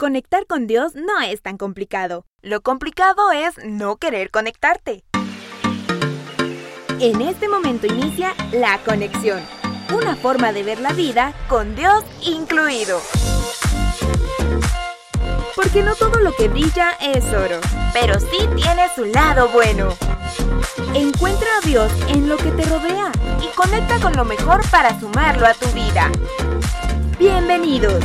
Conectar con Dios no es tan complicado. Lo complicado es no querer conectarte. En este momento inicia la conexión, una forma de ver la vida con Dios incluido. Porque no todo lo que brilla es oro, pero sí tiene su lado bueno. Encuentra a Dios en lo que te rodea y conecta con lo mejor para sumarlo a tu vida. Bienvenidos.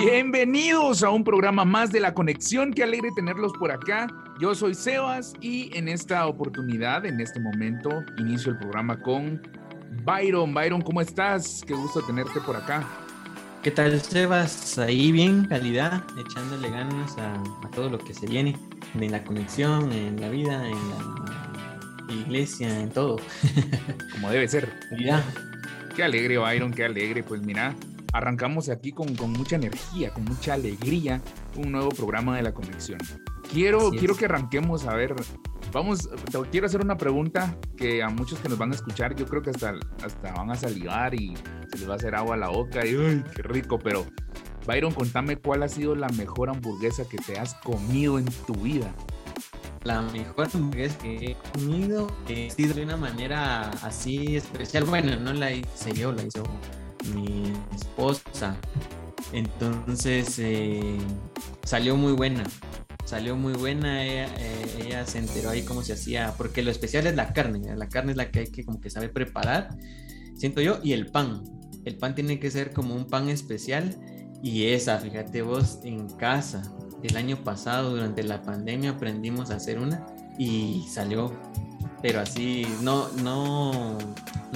Bienvenidos a un programa más de La Conexión. Qué alegre tenerlos por acá. Yo soy Sebas y en esta oportunidad, en este momento, inicio el programa con Byron. Byron, ¿cómo estás? Qué gusto tenerte por acá. ¿Qué tal, Sebas? Ahí bien, calidad, echándole ganas a, todo lo que se viene, en la conexión, en la vida, en la iglesia, en todo. Como debe ser. Calidad. Qué alegre, Byron, qué alegre. Pues mira, arrancamos aquí con, con, mucha energía, con mucha alegría, un nuevo programa de la conexión. Quiero, quiero que arranquemos a ver, vamos, te quiero hacer una pregunta que a muchos que nos van a escuchar, yo creo que hasta, hasta van a salivar y se les va a hacer agua a la boca y ¡ay, qué rico! Pero, Byron, contame cuál ha sido la mejor hamburguesa que te has comido en tu vida. La mejor hamburguesa que he comido ha sido de una manera así especial. Bueno, no la hice yo, la hizo mi esposa. Entonces eh, salió muy buena. Salió muy buena. Ella, eh, ella, se enteró ahí cómo se hacía. Porque lo especial es la carne. La carne es la que hay que como que saber preparar. Siento yo. Y el pan. El pan tiene que ser como un pan especial. Y esa, fíjate vos, en casa. El año pasado, durante la pandemia, aprendimos a hacer una. Y salió pero así no, no,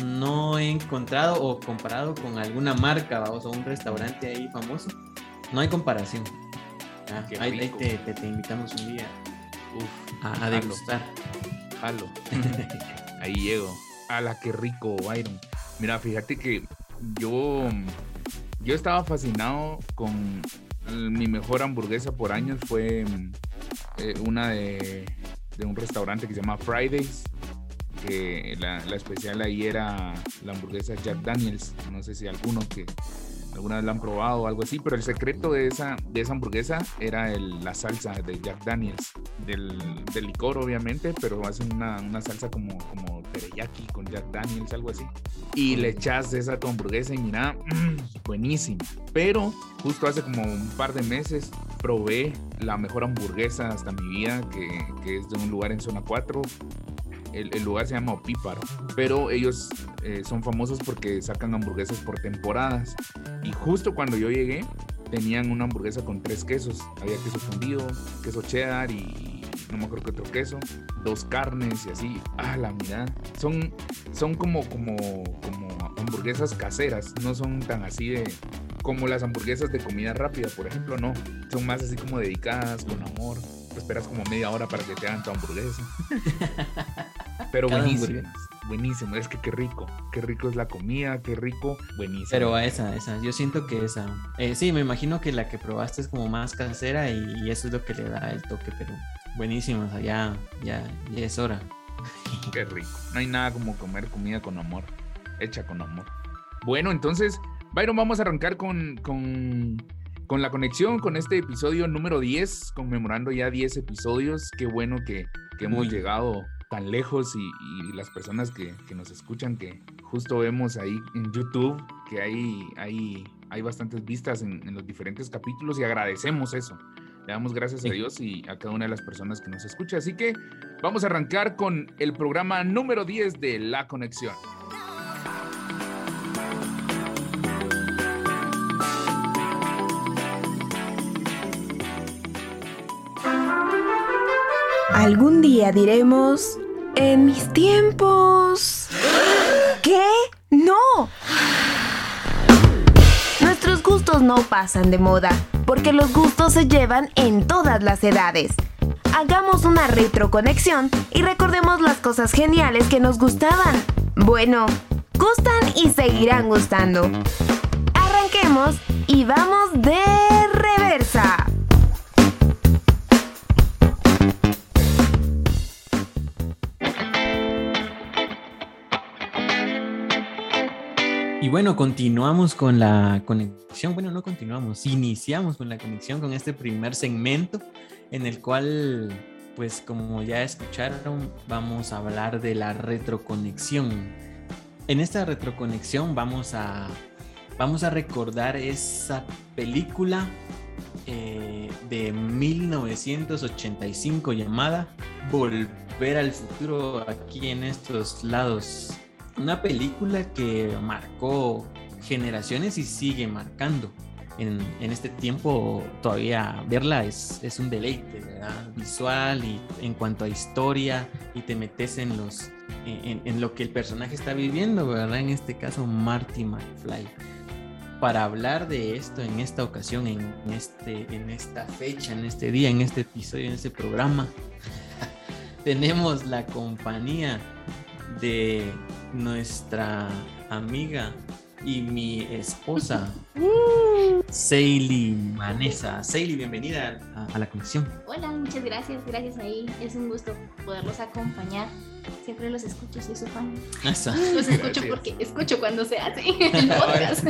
no he encontrado o comparado con alguna marca o un restaurante ahí famoso. No hay comparación. Ah, ahí, te, invitamos un día a, degustar. Jalo. ahí llego. A la que rico, Byron. Mira, fíjate que yo, yo estaba fascinado con mi mejor hamburguesa por años. Fue eh, una de de un restaurante que se llama Fridays, que la, la, especial ahí era la hamburguesa Jack Daniels. No sé si alguno que alguna vez la han probado o algo así, pero el secreto de esa, de esa hamburguesa era el, la salsa de Jack Daniels, del, del licor obviamente, pero hacen una, una, salsa como, como teriyaki con Jack Daniels, algo así. Y le echas esa tu hamburguesa y mira, mmm, buenísima. Pero justo hace como un par de meses probé la mejor hamburguesa hasta mi vida, que, que es de un lugar en zona 4, el, lugar se llama Opíparo, pero ellos eh, son famosos porque sacan hamburguesas por temporadas. Y justo cuando yo llegué, tenían una hamburguesa con tres quesos. Había queso fundido, queso cheddar y no me acuerdo qué otro queso, dos carnes y así. Ah, la mirada. Son, son como, como, como hamburguesas caseras, no son tan así de como las hamburguesas de comida rápida, por ejemplo, no. Son más así como dedicadas, con amor. esperas como media hora para que te hagan tu hamburguesa. Pero buenísimo. Buenísimo, es que qué rico, qué rico es la comida, qué rico, buenísimo. Pero esa, esa, yo siento que esa. Eh, sí, me imagino que la que probaste es como más casera y, eso es lo que le da el toque, pero buenísimo, o sea, ya, ya, ya es hora. Qué rico. No hay nada como comer comida con amor, hecha con amor. Bueno, entonces, Byron, vamos a arrancar con, con, con la conexión, con este episodio número 10, conmemorando ya 10 episodios. Qué bueno que, que hemos llegado tan lejos y, las personas que, que, nos escuchan, que justo vemos ahí en YouTube que hay, hay, hay bastantes vistas en, en los diferentes capítulos y agradecemos eso. Le damos gracias a Dios y a cada una de las personas que nos escucha. Así que vamos a arrancar con el programa número 10 de La Conexión. Algún día diremos, en mis tiempos... ¿Qué? No. Nuestros gustos no pasan de moda, porque los gustos se llevan en todas las edades. Hagamos una retroconexión y recordemos las cosas geniales que nos gustaban. Bueno, gustan y seguirán gustando. Arranquemos y vamos de reversa. Bueno, continuamos con la conexión. Bueno, no continuamos, iniciamos con la conexión con este primer segmento en el cual, pues como ya escucharon, vamos a hablar de la retroconexión. En esta retroconexión vamos a, vamos a recordar esa película eh, de 1985 llamada Volver al futuro aquí en estos lados una película que marcó generaciones y sigue marcando. En, este tiempo todavía verla es, es un deleite, ¿verdad? Visual y en cuanto a historia y te metes en los en, lo que el personaje está viviendo, ¿verdad? En este caso Marty McFly. Para hablar de esto en esta ocasión, en, este, en esta fecha, en este día, en este episodio, en este programa, tenemos la compañía de nuestra amiga y mi esposa, Seili Manesa. Seili, bienvenida a, la conexión. Hola, muchas gracias, gracias ahí. Es un gusto poderlos acompañar. Siempre los escucho, soy su fan. Los escucho porque escucho cuando se hace el podcast.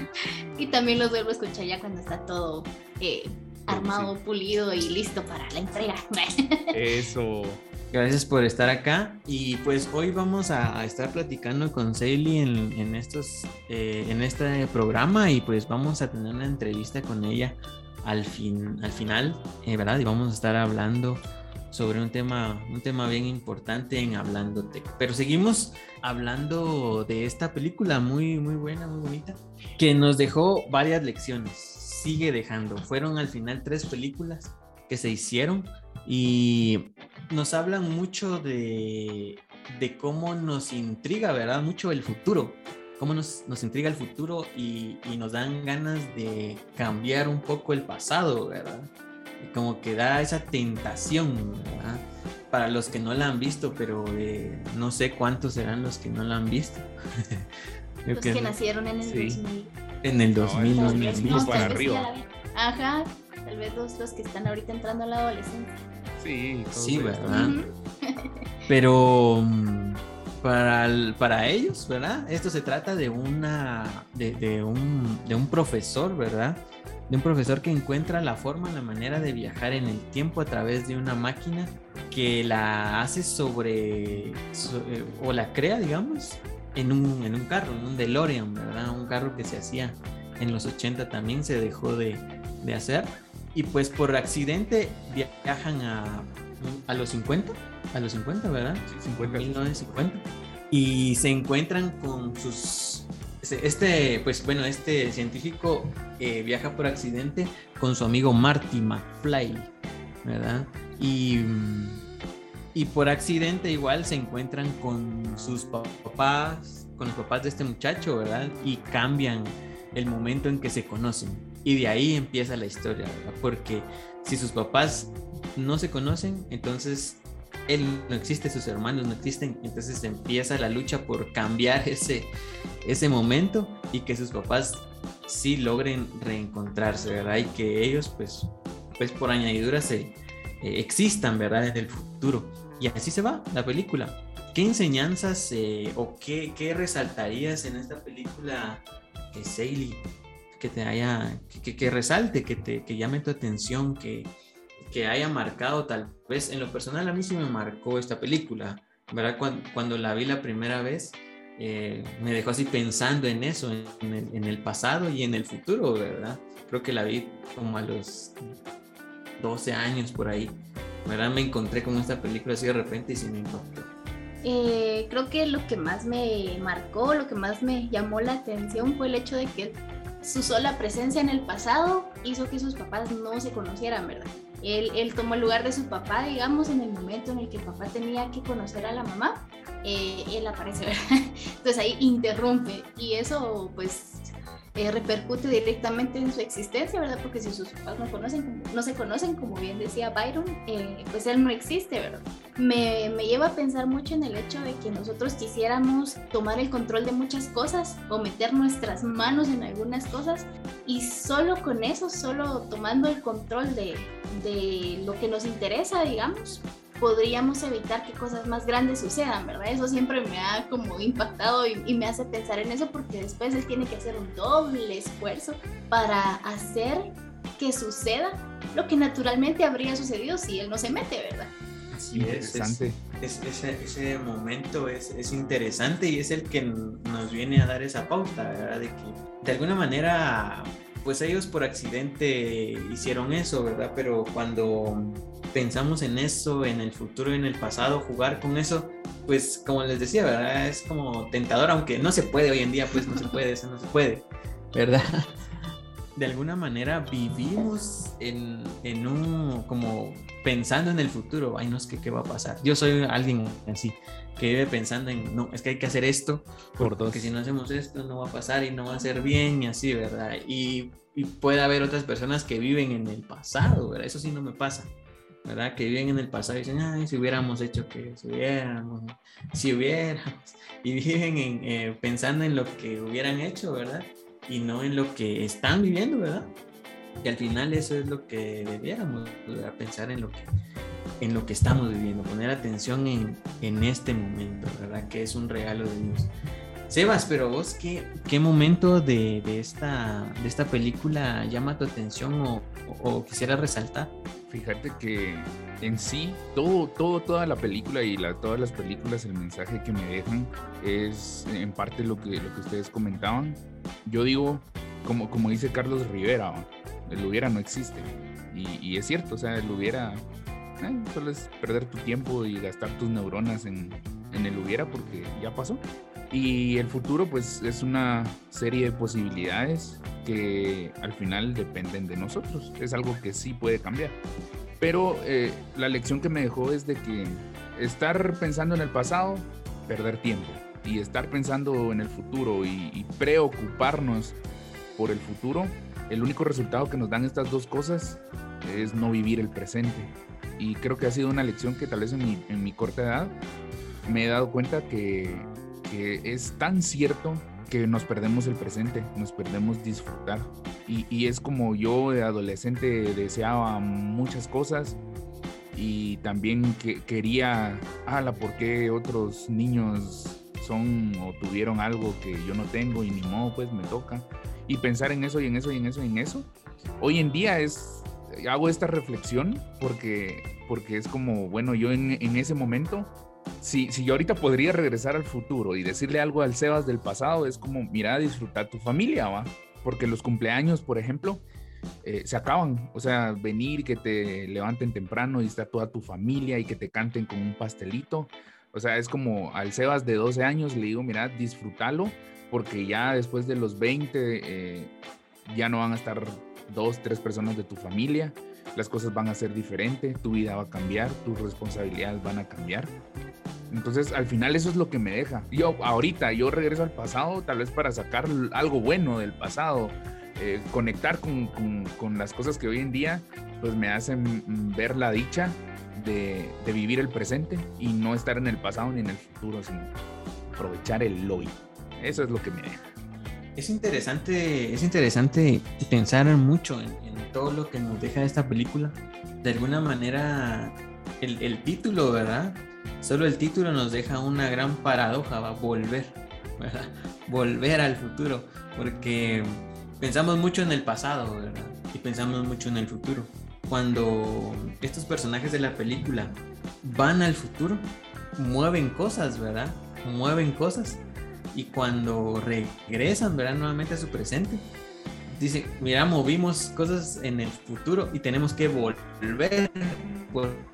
y también los vuelvo a escuchar ya cuando está todo eh, armado, pulido y listo para la entrega. Eso. Gracias por estar acá y pues hoy vamos a, estar platicando con Sally en, estos, eh, en este programa y pues vamos a tener una entrevista con ella al, fin, al final, eh, ¿verdad? Y vamos a estar hablando sobre un tema, un tema bien importante en Hablándote. Pero seguimos hablando de esta película muy, muy buena, muy bonita, que nos dejó varias lecciones, sigue dejando. Fueron al final tres películas que se hicieron y nos hablan mucho de, cómo nos intriga, ¿verdad? Mucho el futuro, cómo nos, intriga el futuro y, nos dan ganas de cambiar un poco el pasado, ¿verdad? Como que da esa tentación, ¿verdad? Para los que no la han visto, pero eh, no sé cuántos serán los que no la han visto. los que, nacieron en el 2000. En el 2000, no, no, arriba. Ajá, tal vez los, los que están ahorita entrando a la adolescencia. Sí, sí, ¿verdad? Pero mm, para, para ellos, ¿verdad? Esto se trata de una de, un, de un profesor, ¿verdad? De un profesor que encuentra la forma, la manera de viajar en el tiempo a través de una máquina que la hace sobre, eh, o la crea, digamos, en un, en un carro, en un DeLorean, ¿verdad? Un carro que se hacía en los 80 también se dejó de, de hacer y pues por accidente viajan a, a los 50, a los 50, ¿verdad? Sí, 50. 1950. Y se encuentran con sus... Este, pues bueno, este científico eh, viaja por accidente con su amigo Marty McFly, ¿verdad? Y, y por accidente igual se encuentran con sus papás, con los papás de este muchacho, ¿verdad? Y cambian el momento en que se conocen. Y de ahí empieza la historia, ¿verdad? Porque si sus papás no se conocen, entonces él no existe, sus hermanos no existen, entonces empieza la lucha por cambiar ese, ese momento y que sus papás sí logren reencontrarse, ¿verdad? Y que ellos, pues, pues por añadidura se eh, existan, ¿verdad? En el futuro. Y así se va la película. ¿Qué enseñanzas eh, o qué, qué, resaltarías en esta película, que que te haya, que, resalte, que te que llame tu atención, que, que haya marcado tal vez, en lo personal a mí sí me marcó esta película, ¿verdad? Cuando, la vi la primera vez, eh, me dejó así pensando en eso, en el, pasado y en el futuro, ¿verdad? Creo que la vi como a los 12 años por ahí, ¿verdad? Me encontré con esta película así de repente y sí me impactó. Eh, creo que lo que más me marcó, lo que más me llamó la atención fue el hecho de que su sola presencia en el pasado hizo que sus papás no se conocieran, ¿verdad? Él, él, tomó el lugar de su papá, digamos, en el momento en el que el papá tenía que conocer a la mamá, eh, él aparece, ¿verdad? Entonces ahí interrumpe y eso pues eh, repercute directamente en su existencia, ¿verdad? Porque si sus papás no, conocen, no se conocen, como bien decía Byron, eh, pues él no existe, ¿verdad? Me, me, lleva a pensar mucho en el hecho de que nosotros quisiéramos tomar el control de muchas cosas o meter nuestras manos en algunas cosas y solo con eso, solo tomando el control de, de lo que nos interesa, digamos, podríamos evitar que cosas más grandes sucedan, ¿verdad? Eso siempre me ha como impactado y, y, me hace pensar en eso porque después él tiene que hacer un doble esfuerzo para hacer que suceda lo que naturalmente habría sucedido si él no se mete, ¿verdad? Sí, es, es, ese, ese, momento es, es, interesante y es el que nos viene a dar esa pauta, ¿verdad? De que de alguna manera, pues ellos por accidente hicieron eso, ¿verdad? Pero cuando pensamos en eso, en el futuro, en el pasado, jugar con eso, pues como les decía, ¿verdad? Es como tentador, aunque no se puede hoy en día, pues no se puede, eso no se puede, ¿verdad? de alguna manera vivimos en, en, un, como pensando en el futuro, ay, no es que qué va a pasar. Yo soy alguien así, que vive pensando en, no, es que hay que hacer esto, Por porque si no hacemos esto no va a pasar y no va a ser bien y así, ¿verdad? Y, y puede haber otras personas que viven en el pasado, ¿verdad? Eso sí no me pasa. ¿verdad? Que viven en el pasado y dicen, ay, si hubiéramos hecho que, si hubiéramos, si hubiéramos, y viven en, eh, pensando en lo que hubieran hecho, ¿verdad? y no en lo que están viviendo, ¿verdad? Y al final eso es lo que debiéramos pensar en lo que, en lo que estamos viviendo, poner atención en, en este momento, ¿verdad? Que es un regalo de Dios. Sebas, pero vos, ¿qué, qué momento de, de, esta, de esta película llama tu atención o, o, quisiera resaltar? Fíjate que en sí, todo, todo, toda la película y la, todas las películas, el mensaje que me dejan es en parte lo que, lo que ustedes comentaban. Yo digo, como, como dice Carlos Rivera, el hubiera no existe. Y, es cierto, o sea, el hubiera eh, solo es perder tu tiempo y gastar tus neuronas en, en el hubiera porque ya pasó. Y el futuro pues es una serie de posibilidades que al final dependen de nosotros. Es algo que sí puede cambiar. Pero eh, la lección que me dejó es de que estar pensando en el pasado, perder tiempo. Y estar pensando en el futuro y preocuparnos por el futuro, el único resultado que nos dan estas dos cosas es no vivir el presente. Y creo que ha sido una lección que tal vez en mi, corta edad me he dado cuenta que es tan cierto que nos perdemos el presente, nos perdemos disfrutar. Y, y, es como yo de adolescente deseaba muchas cosas y también que, quería, ala, ¿por qué otros niños son o tuvieron algo que yo no tengo y ni modo, pues me toca? Y pensar en eso y en eso y en eso y en eso. Hoy en día es, hago esta reflexión porque, porque es como, bueno, yo en, ese momento si, si yo ahorita podría regresar al futuro y decirle algo al Sebas del pasado, es como, mira, disfrutar tu familia, ¿va? Porque los cumpleaños, por ejemplo, eh, se acaban. O sea, venir, que te levanten temprano y estar toda tu familia y que te canten con un pastelito. O sea, es como al Sebas de 12 años le digo, mira, disfrútalo, porque ya después de los 20 eh, ya no van a estar dos, tres personas de tu familia. Las cosas van a ser diferentes, tu vida va a cambiar, tus responsabilidades van a cambiar. Entonces, al final eso es lo que me deja. Yo ahorita, yo regreso al pasado tal vez para sacar algo bueno del pasado, eh, conectar con, con, con, las cosas que hoy en día pues me hacen ver la dicha de, de, vivir el presente y no estar en el pasado ni en el futuro, sino aprovechar el hoy. Eso es lo que me deja. Es interesante, es interesante pensar mucho en, todo lo que nos deja esta película. De alguna manera, el, el título, ¿verdad? Solo el título nos deja una gran paradoja, va volver. Volver al futuro, porque pensamos mucho en el pasado, ¿verdad? Y pensamos mucho en el futuro. Cuando estos personajes de la película van al futuro, mueven cosas, ¿verdad? Mueven cosas. Y cuando regresan, ¿verdad? Nuevamente a su presente, dice, mira, movimos cosas en el futuro y tenemos que volver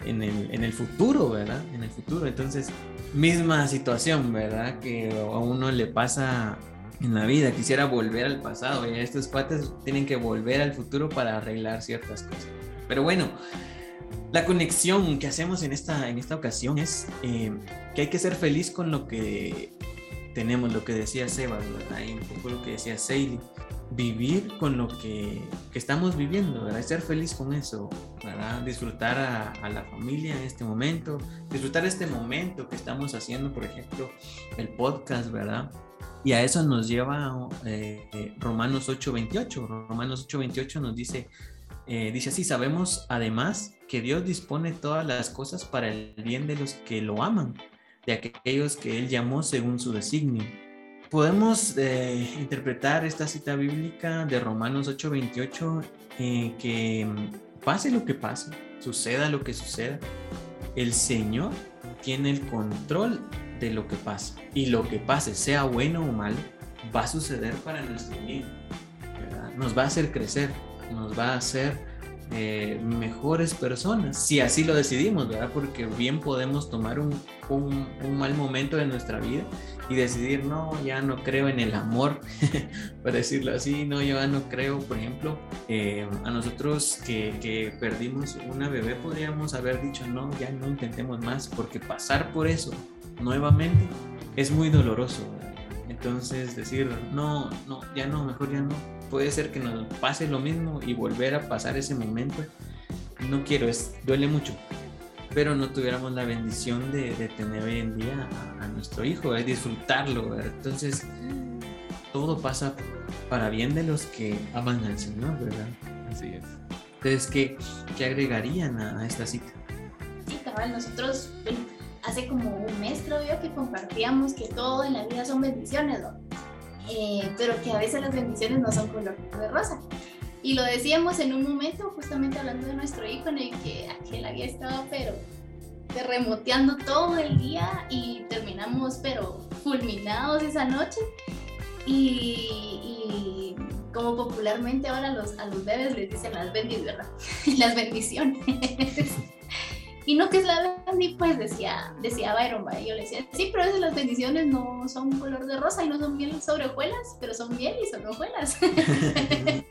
en el, en el futuro, ¿verdad? En el futuro. Entonces, misma situación, ¿verdad? Que a uno le pasa en la vida. Quisiera volver al pasado y estos cuates tienen que volver al futuro para arreglar ciertas cosas. Pero bueno, la conexión que hacemos en esta, en esta ocasión es eh, que hay que ser feliz con lo que tenemos, lo que decía Sebas, ¿verdad? Y un poco lo que decía Seili vivir con lo que, que, estamos viviendo, ¿verdad? Ser feliz con eso, ¿verdad? Disfrutar a, a, la familia en este momento, disfrutar este momento que estamos haciendo, por ejemplo, el podcast, ¿verdad? Y a eso nos lleva eh, Romanos 8:28. Romanos 8:28 nos dice, eh, dice así, sabemos además que Dios dispone todas las cosas para el bien de los que lo aman, de aquellos que Él llamó según su designio. Podemos eh, interpretar esta cita bíblica de Romanos 8:28 eh, que pase lo que pase, suceda lo que suceda, el Señor tiene el control de lo que pasa. Y lo que pase, sea bueno o malo, va a suceder para nuestro bien. Nos va a hacer crecer, nos va a hacer eh, mejores personas, si así lo decidimos, ¿verdad? Porque bien podemos tomar un, un, mal momento de nuestra vida y decidir, no, ya no creo en el amor, para decirlo así, no, yo ya no creo, por ejemplo, eh, a nosotros que, que, perdimos una bebé podríamos haber dicho, no, ya no intentemos más, porque pasar por eso nuevamente es muy doloroso. Entonces decir, no, no, ya no, mejor ya no. Puede ser que nos pase lo mismo y volver a pasar ese momento. No quiero, es, duele mucho. Pero no tuviéramos la bendición de, tener hoy en día a, nuestro hijo, de disfrutarlo. Entonces, todo pasa para bien de los que aman al Señor, ¿verdad? Así es. Entonces, ¿qué, qué agregarían a, esta cita? Sí, cabal, nosotros hace como un mes creo yo que compartíamos que todo en la vida son bendiciones, ¿no? Eh, pero que a veces las bendiciones no son color de rosa. Y lo decíamos en un momento, justamente hablando de nuestro hijo, en el que aquel había estado, pero remoteando todo el día y terminamos, pero fulminados esa noche. Y, como popularmente ahora a los bebés les dicen las bendiciones, ¿verdad? las bendiciones. Y no que es la bendición, pues decía, decía Byron, yo le decía, sí, pero es las bendiciones no son color de rosa y no son miel sobre hojuelas, pero son miel y son hojuelas.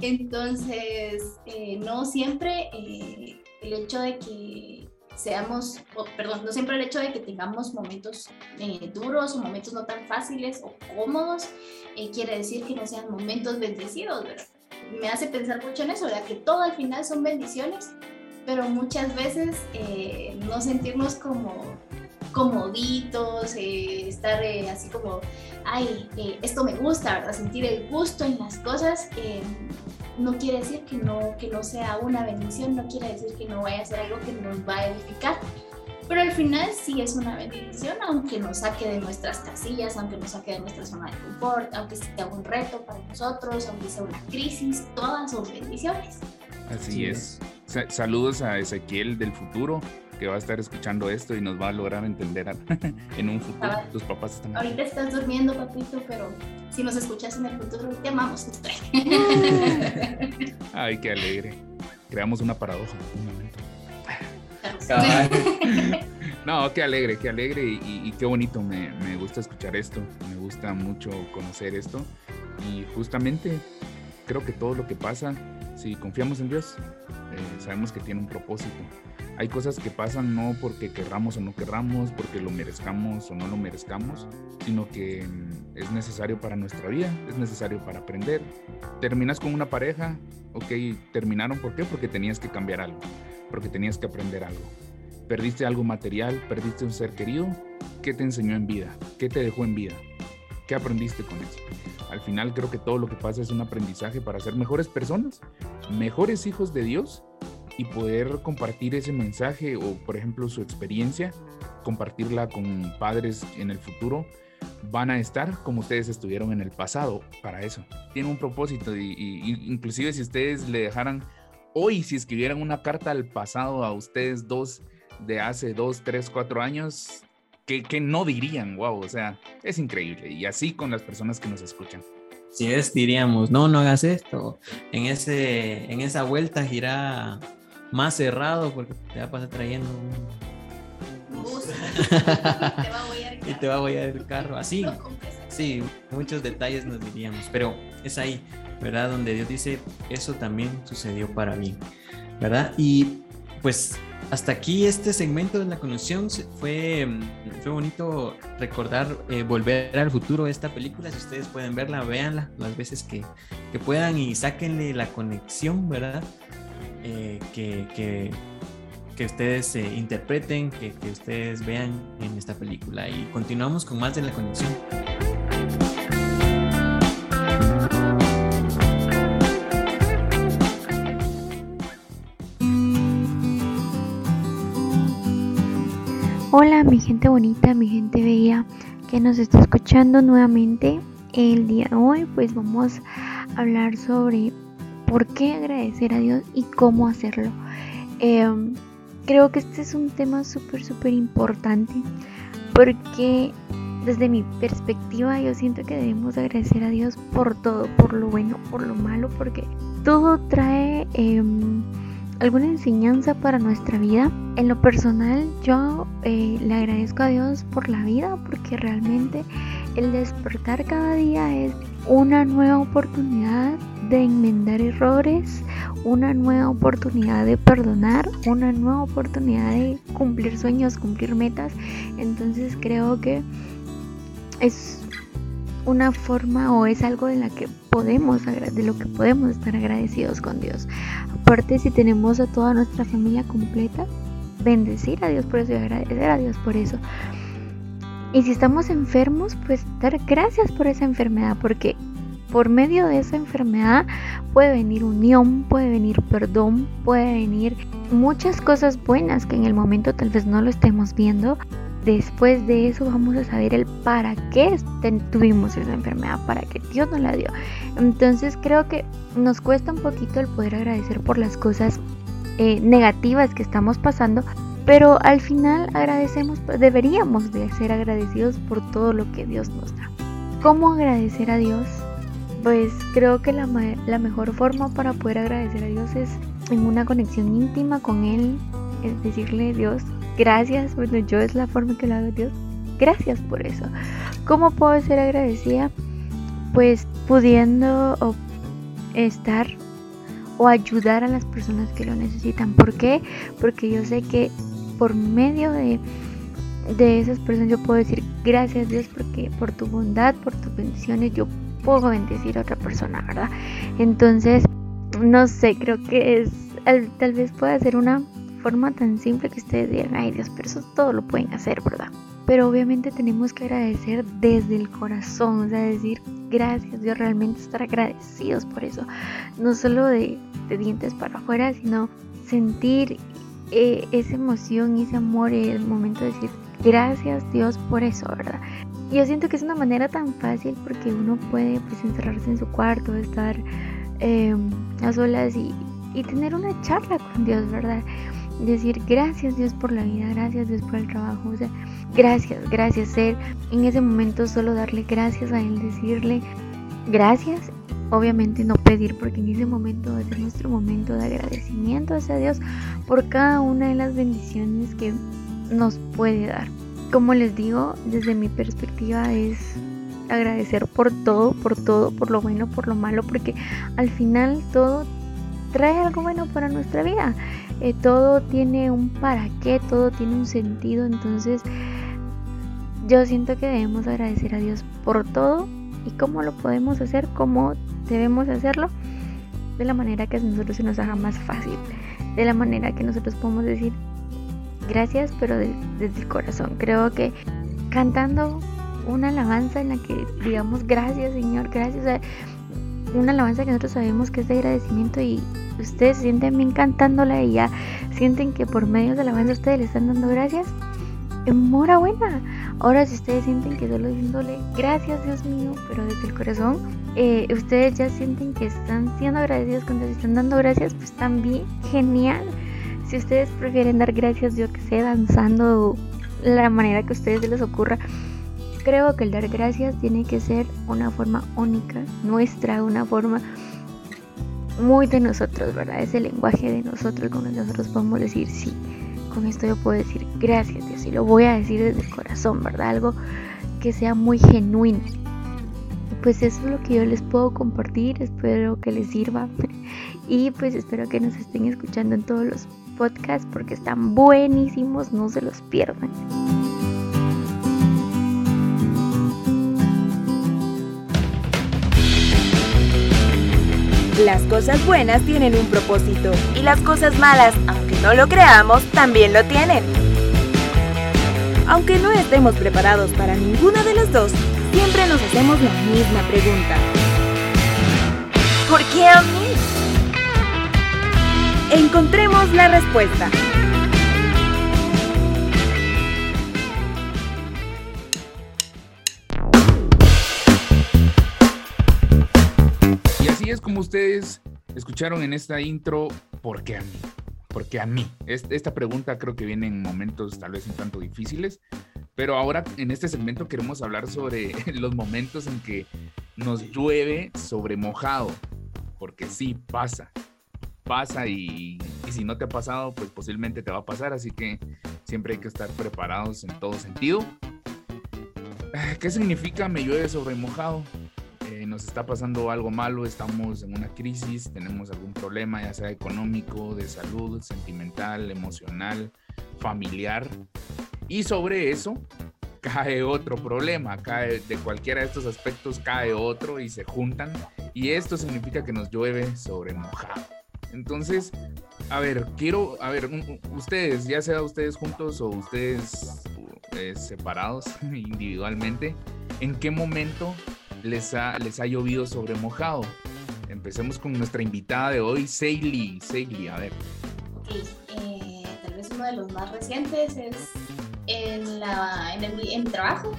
Entonces, eh, no siempre eh, el hecho de que seamos, perdón, no siempre el hecho de que tengamos momentos eh, duros o momentos no tan fáciles o cómodos quiere decir que no sean momentos bendecidos, ¿verdad? Me hace pensar mucho en eso, ¿verdad? Que todo al final son bendiciones pero muchas veces eh, no sentirnos como comoditos, eh, estar eh, así como, ay, esto me gusta, ¿verdad? Sentir el gusto en las cosas, no quiere decir que no, que no sea una bendición, no quiere decir que no vaya a ser algo que nos va a edificar. Pero al final sí es una bendición, aunque nos saque de nuestras casillas, aunque nos saque de nuestra zona de confort, aunque sea un reto para nosotros, aunque sea una crisis, todas son bendiciones. Así es. Saludos a Ezequiel del futuro que va a estar escuchando esto y nos va a lograr entender en un futuro. Ah, Tus papás están Ahorita estás durmiendo, papito, pero si nos escuchas en el futuro, te amamos. Ay, qué alegre. Creamos una paradoja un momento. No, qué alegre, qué alegre y, qué bonito. Me, me, gusta escuchar esto, me gusta mucho conocer esto. Y justamente creo que todo lo que pasa, si confiamos en Dios, eh, sabemos que tiene un propósito. Hay cosas que pasan no porque querramos o no querramos, porque lo merezcamos o no lo merezcamos, sino que mm, es necesario para nuestra vida, es necesario para aprender. Terminas con una pareja, ok, terminaron, ¿por qué? Porque tenías que cambiar algo, porque tenías que aprender algo. Perdiste algo material, perdiste un ser querido, ¿qué te enseñó en vida? ¿Qué te dejó en vida? ¿Qué aprendiste con eso? Al final creo que todo lo que pasa es un aprendizaje para ser mejores personas, mejores hijos de Dios y poder compartir ese mensaje o, por ejemplo, su experiencia, compartirla con padres en el futuro, van a estar como ustedes estuvieron en el pasado para eso. Tiene un propósito y, inclusive si ustedes le dejaran hoy, si escribieran una carta al pasado a ustedes dos de hace dos, tres, cuatro años, que, no dirían, wow, o sea, es increíble. Y así con las personas que nos escuchan. Si es, diríamos, no, no hagas esto. En, ese, en esa vuelta gira más cerrado porque te va a pasar trayendo un... y te va a guiar el carro. Así, sí, muchos detalles nos diríamos, pero es ahí, ¿verdad? Donde Dios dice, eso también sucedió para mí, ¿verdad? Y pues hasta aquí este segmento de la conexión. Fue, mm, fue bonito recordar eh, Volver al futuro de esta película. Si ustedes pueden verla, véanla las veces que, que puedan y sáquenle la conexión, ¿verdad? Eh, que, que, ustedes eh, interpreten, que, que ustedes vean en esta película. Y continuamos con más de la conexión. Hola mi gente bonita, mi gente bella que nos está escuchando nuevamente el día de hoy, pues vamos a hablar sobre por qué agradecer a Dios y cómo hacerlo. Em, creo que este es un tema súper, súper importante porque desde mi perspectiva yo siento que debemos agradecer a Dios por todo, por lo bueno, por lo malo, porque todo trae... Em, alguna enseñanza para nuestra vida. En lo personal yo eh, le agradezco a Dios por la vida porque realmente el despertar cada día es una nueva oportunidad de enmendar errores, una nueva oportunidad de perdonar, una nueva oportunidad de cumplir sueños, cumplir metas. Entonces creo que es una forma o es algo de la que podemos de lo que podemos estar agradecidos con Dios. Aparte si tenemos a toda nuestra familia completa, bendecir a Dios por eso y agradecer a Dios por eso. Y si estamos enfermos, pues dar gracias por esa enfermedad, porque por medio de esa enfermedad puede venir unión, puede venir perdón, puede venir muchas cosas buenas que en el momento tal vez no lo estemos viendo, después de eso vamos a saber el para qué tuvimos esa enfermedad, para qué Dios nos la dio. Entonces creo que nos cuesta un poquito el poder agradecer por las cosas eh, negativas que estamos pasando, pero al final agradecemos, deberíamos de ser agradecidos por todo lo que Dios nos da. ¿Cómo agradecer a Dios? Pues creo que la mejor forma para poder agradecer a Dios es en una conexión íntima con Él, es decirle Dios, Gracias, bueno, yo es la forma que lo hago Dios. Gracias por eso. ¿Cómo puedo ser agradecida? Pues pudiendo estar o ayudar a las personas que lo necesitan. ¿Por qué? Porque yo sé que por medio de, de esas personas yo puedo decir gracias Dios porque por tu bondad, por tus bendiciones yo puedo bendecir a otra persona, ¿verdad? Entonces, no sé, creo que es tal vez pueda ser una forma tan simple que ustedes digan, ay Dios, pero eso todo lo pueden hacer, ¿verdad? Pero obviamente tenemos que agradecer desde el corazón, o sea, decir gracias, Dios, realmente estar agradecidos por eso. No solo de, dientes para afuera, sino sentir eh, esa emoción y ese amor el momento de decir gracias Dios por eso, ¿verdad? Yo siento que es una manera tan fácil porque uno puede pues encerrarse en su cuarto, estar eh, a solas y, y tener una charla con Dios, ¿verdad? Decir gracias Dios por la vida, gracias Dios por el trabajo, gracias, gracias, ser en ese momento solo darle gracias a Él, decirle gracias, obviamente no pedir porque en ese momento es nuestro momento de agradecimiento hacia Dios por cada una de las bendiciones que nos puede dar. Como les digo, desde mi perspectiva es agradecer por todo, por todo, por lo bueno, por lo malo, porque al final todo trae algo bueno para nuestra vida. Eh, todo tiene un para qué, todo tiene un sentido. Entonces yo siento que debemos agradecer a Dios por todo y cómo lo podemos hacer, cómo debemos hacerlo, de la manera que a nosotros se nos haga más fácil, de la manera que nosotros podemos decir gracias, pero desde el corazón. Creo que cantando una alabanza en la que digamos gracias Señor, gracias, una alabanza que nosotros sabemos que es de agradecimiento y ustedes sienten bien cantándola y ya sienten que por medio de la banda ustedes le están dando gracias, enhorabuena. Ahora si ustedes sienten que solo diciéndole gracias Dios mío, pero desde el corazón, eh, ustedes ya sienten que están siendo agradecidos cuando les están dando gracias, pues también genial. Si ustedes prefieren dar gracias, yo que sé, danzando la manera que a ustedes les ocurra, creo que el dar gracias tiene que ser una forma única, nuestra, una forma muy de nosotros, ¿verdad? Es el lenguaje de nosotros con el que nosotros podemos decir sí. Con esto yo puedo decir gracias Dios y lo voy a decir desde el corazón, ¿verdad? Algo que sea muy genuino. Pues eso es lo que yo les puedo compartir, espero que les sirva y pues espero que nos estén escuchando en todos los podcasts porque están buenísimos, no se los pierdan. Las cosas buenas tienen un propósito y las cosas malas, aunque no lo creamos, también lo tienen. Aunque no estemos preparados para ninguna de las dos, siempre nos hacemos la misma pregunta. ¿Por qué a mí? Encontremos la respuesta. Como ustedes escucharon en esta intro, ¿por qué a mí? Porque a mí. Esta pregunta creo que viene en momentos tal vez un tanto difíciles, pero ahora en este segmento queremos hablar sobre los momentos en que nos llueve sobre mojado, porque sí pasa, pasa y, y, si no te ha pasado, pues posiblemente te va a pasar, así que siempre hay que estar preparados en todo sentido. ¿Qué significa me llueve sobre mojado? Eh, nos está pasando algo malo, estamos en una crisis, tenemos algún problema, ya sea económico, de salud, sentimental, emocional, familiar. Y sobre eso cae otro problema, cae de cualquiera de estos aspectos cae otro y se juntan. Y esto significa que nos llueve sobre mojado. Entonces, a ver, quiero, a ver, ustedes, ya sea ustedes juntos o ustedes eh, separados individualmente, ¿en qué momento les ha, les ha llovido sobre mojado. Empecemos con nuestra invitada de hoy, Seili. Seili, a ver. Ok, eh, tal vez uno de los más recientes es en, la, en, el, en trabajo.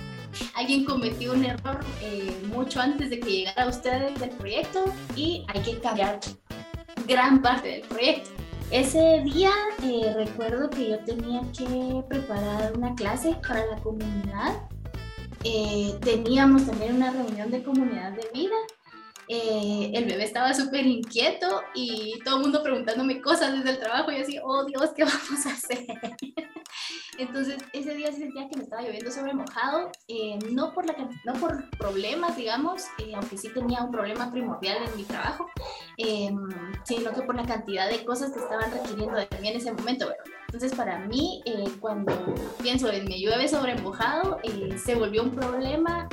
Alguien cometió un error eh, mucho antes de que llegara usted del proyecto y hay que cambiar gran parte del proyecto. Ese día eh, recuerdo que yo tenía que preparar una clase para la comunidad eh, teníamos también una reunión de comunidad de vida. Eh, el bebé estaba súper inquieto y todo el mundo preguntándome cosas desde el trabajo y así, oh Dios, ¿qué vamos a hacer? Entonces, ese día se sentía que me estaba lloviendo sobre mojado, eh, no, por la, no por problemas, digamos, eh, aunque sí tenía un problema primordial en mi trabajo, eh, sino que por la cantidad de cosas que estaban requiriendo de mí en ese momento. entonces, para mí, cuando pienso en me llueve sobre mojado, se volvió un problema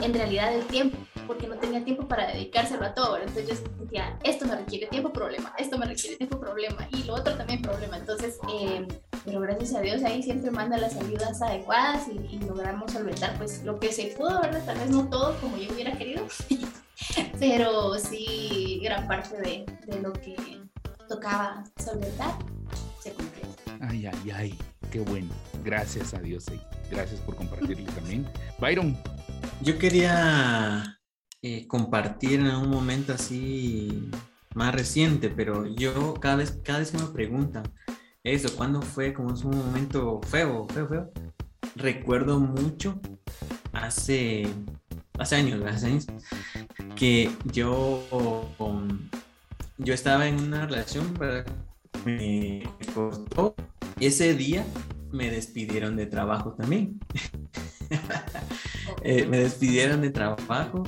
en realidad el tiempo porque no tenía tiempo para dedicárselo a todo. Entonces yo sentía, esto me requiere tiempo, problema, esto me requiere tiempo, problema, y lo otro también problema. Entonces, eh, pero gracias a Dios ahí siempre manda las ayudas adecuadas y, logramos solventar pues lo que se pudo, ¿verdad? Tal vez no todo como yo hubiera querido, pero sí gran parte de, de lo que tocaba solventar se cumplió. Ay, ay, ay, qué bueno. Gracias a Dios, Gracias por compartirlo también. Byron. Yo quería eh, compartir en un momento así más reciente, pero yo cada vez, cada vez que me preguntan eso, ¿cuándo fue como es un momento feo, feo, feo? Recuerdo mucho hace, hace años, hace años, que yo, yo estaba en una relación, me cortó, ese día me despidieron de trabajo también. Eh, me despidieron de trabajo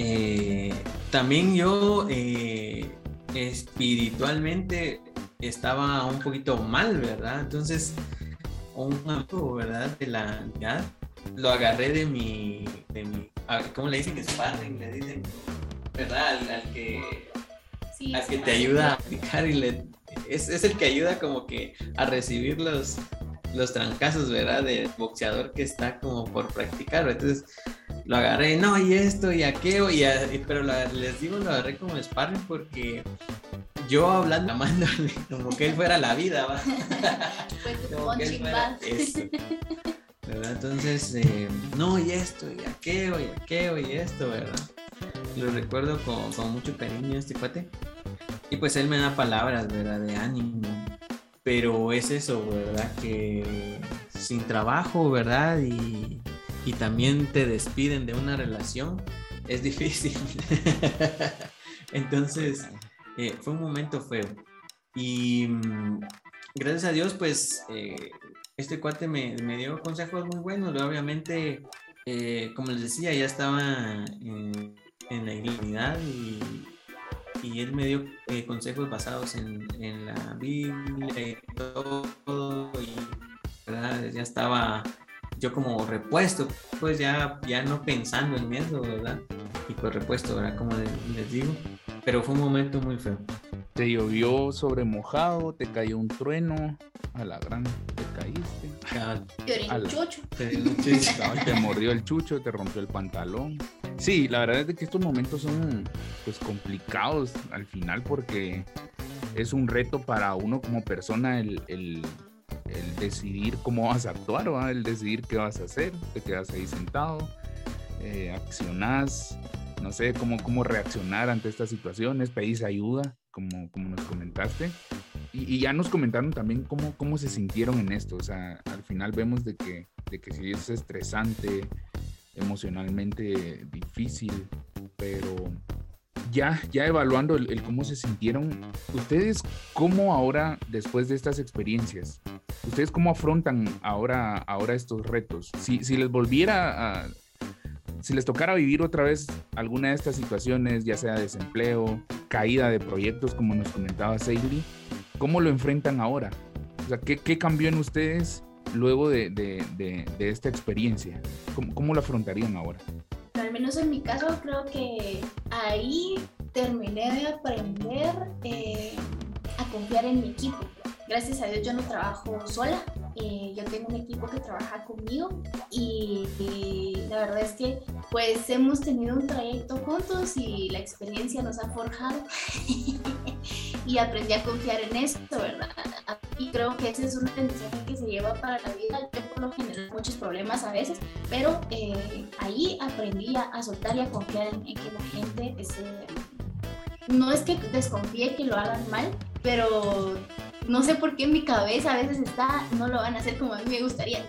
eh, también yo eh, espiritualmente estaba un poquito mal, ¿verdad? Entonces, un amigo, ¿verdad? De la unidad, lo agarré de mi, de mi ¿cómo le dicen? Sparring, le dicen, ¿verdad? Al, que, al que te ayuda a aplicar y le, es, es el que ayuda como que a recibir los, los trancazos, ¿verdad? De boxeador que está como por practicar. Entonces lo agarré, no, y esto, y aquello, y, pero les digo, lo agarré como sparring porque yo hablando, amándole, como que él fuera la vida, ¿va? ¿verdad? Entonces, eh, no, y esto, y aquello, y aquello, y esto, ¿verdad? Lo recuerdo con, con mucho cariño este cuate. Y pues él me da palabras, ¿verdad? De ánimo. Pero es eso, ¿verdad? Que sin trabajo, ¿verdad? Y y también te despiden de una relación, es difícil. Entonces, eh, fue un momento feo. Y mm, gracias a Dios, pues, eh, este cuate me, me, dio consejos muy buenos. Obviamente, eh, como les decía, ya estaba en, en la iglesia y, y, él me dio consejos basados en, en, la Biblia y todo. Y ¿verdad? ya estaba yo como repuesto, pues ya, ya no pensando en eso, ¿verdad? Y pues repuesto, ¿verdad? Como les digo. Pero fue un momento muy feo. Te llovió sobre mojado, te cayó un trueno, a la gran te caíste. Al, chucho. Te, te mordió el chucho, te rompió el pantalón. Sí, la verdad es que estos momentos son pues complicados al final porque es un reto para uno como persona el, el el decidir cómo vas a actuar, ¿va? el decidir qué vas a hacer, te quedas ahí sentado, eh, accionás, no sé cómo, cómo reaccionar ante estas situaciones, pedís ayuda, como, como nos comentaste. Y, ya nos comentaron también cómo, cómo se sintieron en esto. O sea, al final vemos de que, de que sí es estresante, emocionalmente difícil, pero ya, ya evaluando el, cómo se sintieron, ustedes cómo ahora, después de estas experiencias, ustedes cómo afrontan ahora, ahora estos retos. Si, si les volviera a, si les tocara vivir otra vez alguna de estas situaciones, ya sea desempleo, caída de proyectos, como nos comentaba Seili, ¿cómo lo enfrentan ahora? O sea, ¿qué, qué cambió en ustedes luego de, esta experiencia? ¿Cómo, ¿Cómo lo afrontarían ahora? Al menos en mi caso, creo que ahí terminé de aprender eh, a confiar en mi equipo. Gracias a Dios yo no trabajo sola, eh, yo tengo un equipo que trabaja conmigo y, la verdad es que pues hemos tenido un trayecto juntos y la experiencia nos ha forjado y aprendí a confiar en esto, ¿verdad? Y creo que ese es un aprendizaje que se lleva para la vida. Yo por lo general muchos problemas a veces, pero eh, ahí aprendí a, soltar y a confiar en, que la gente no es que desconfíe que lo hagan mal, pero no sé por qué en mi cabeza a veces está, no lo van a hacer como a mí me gustaría.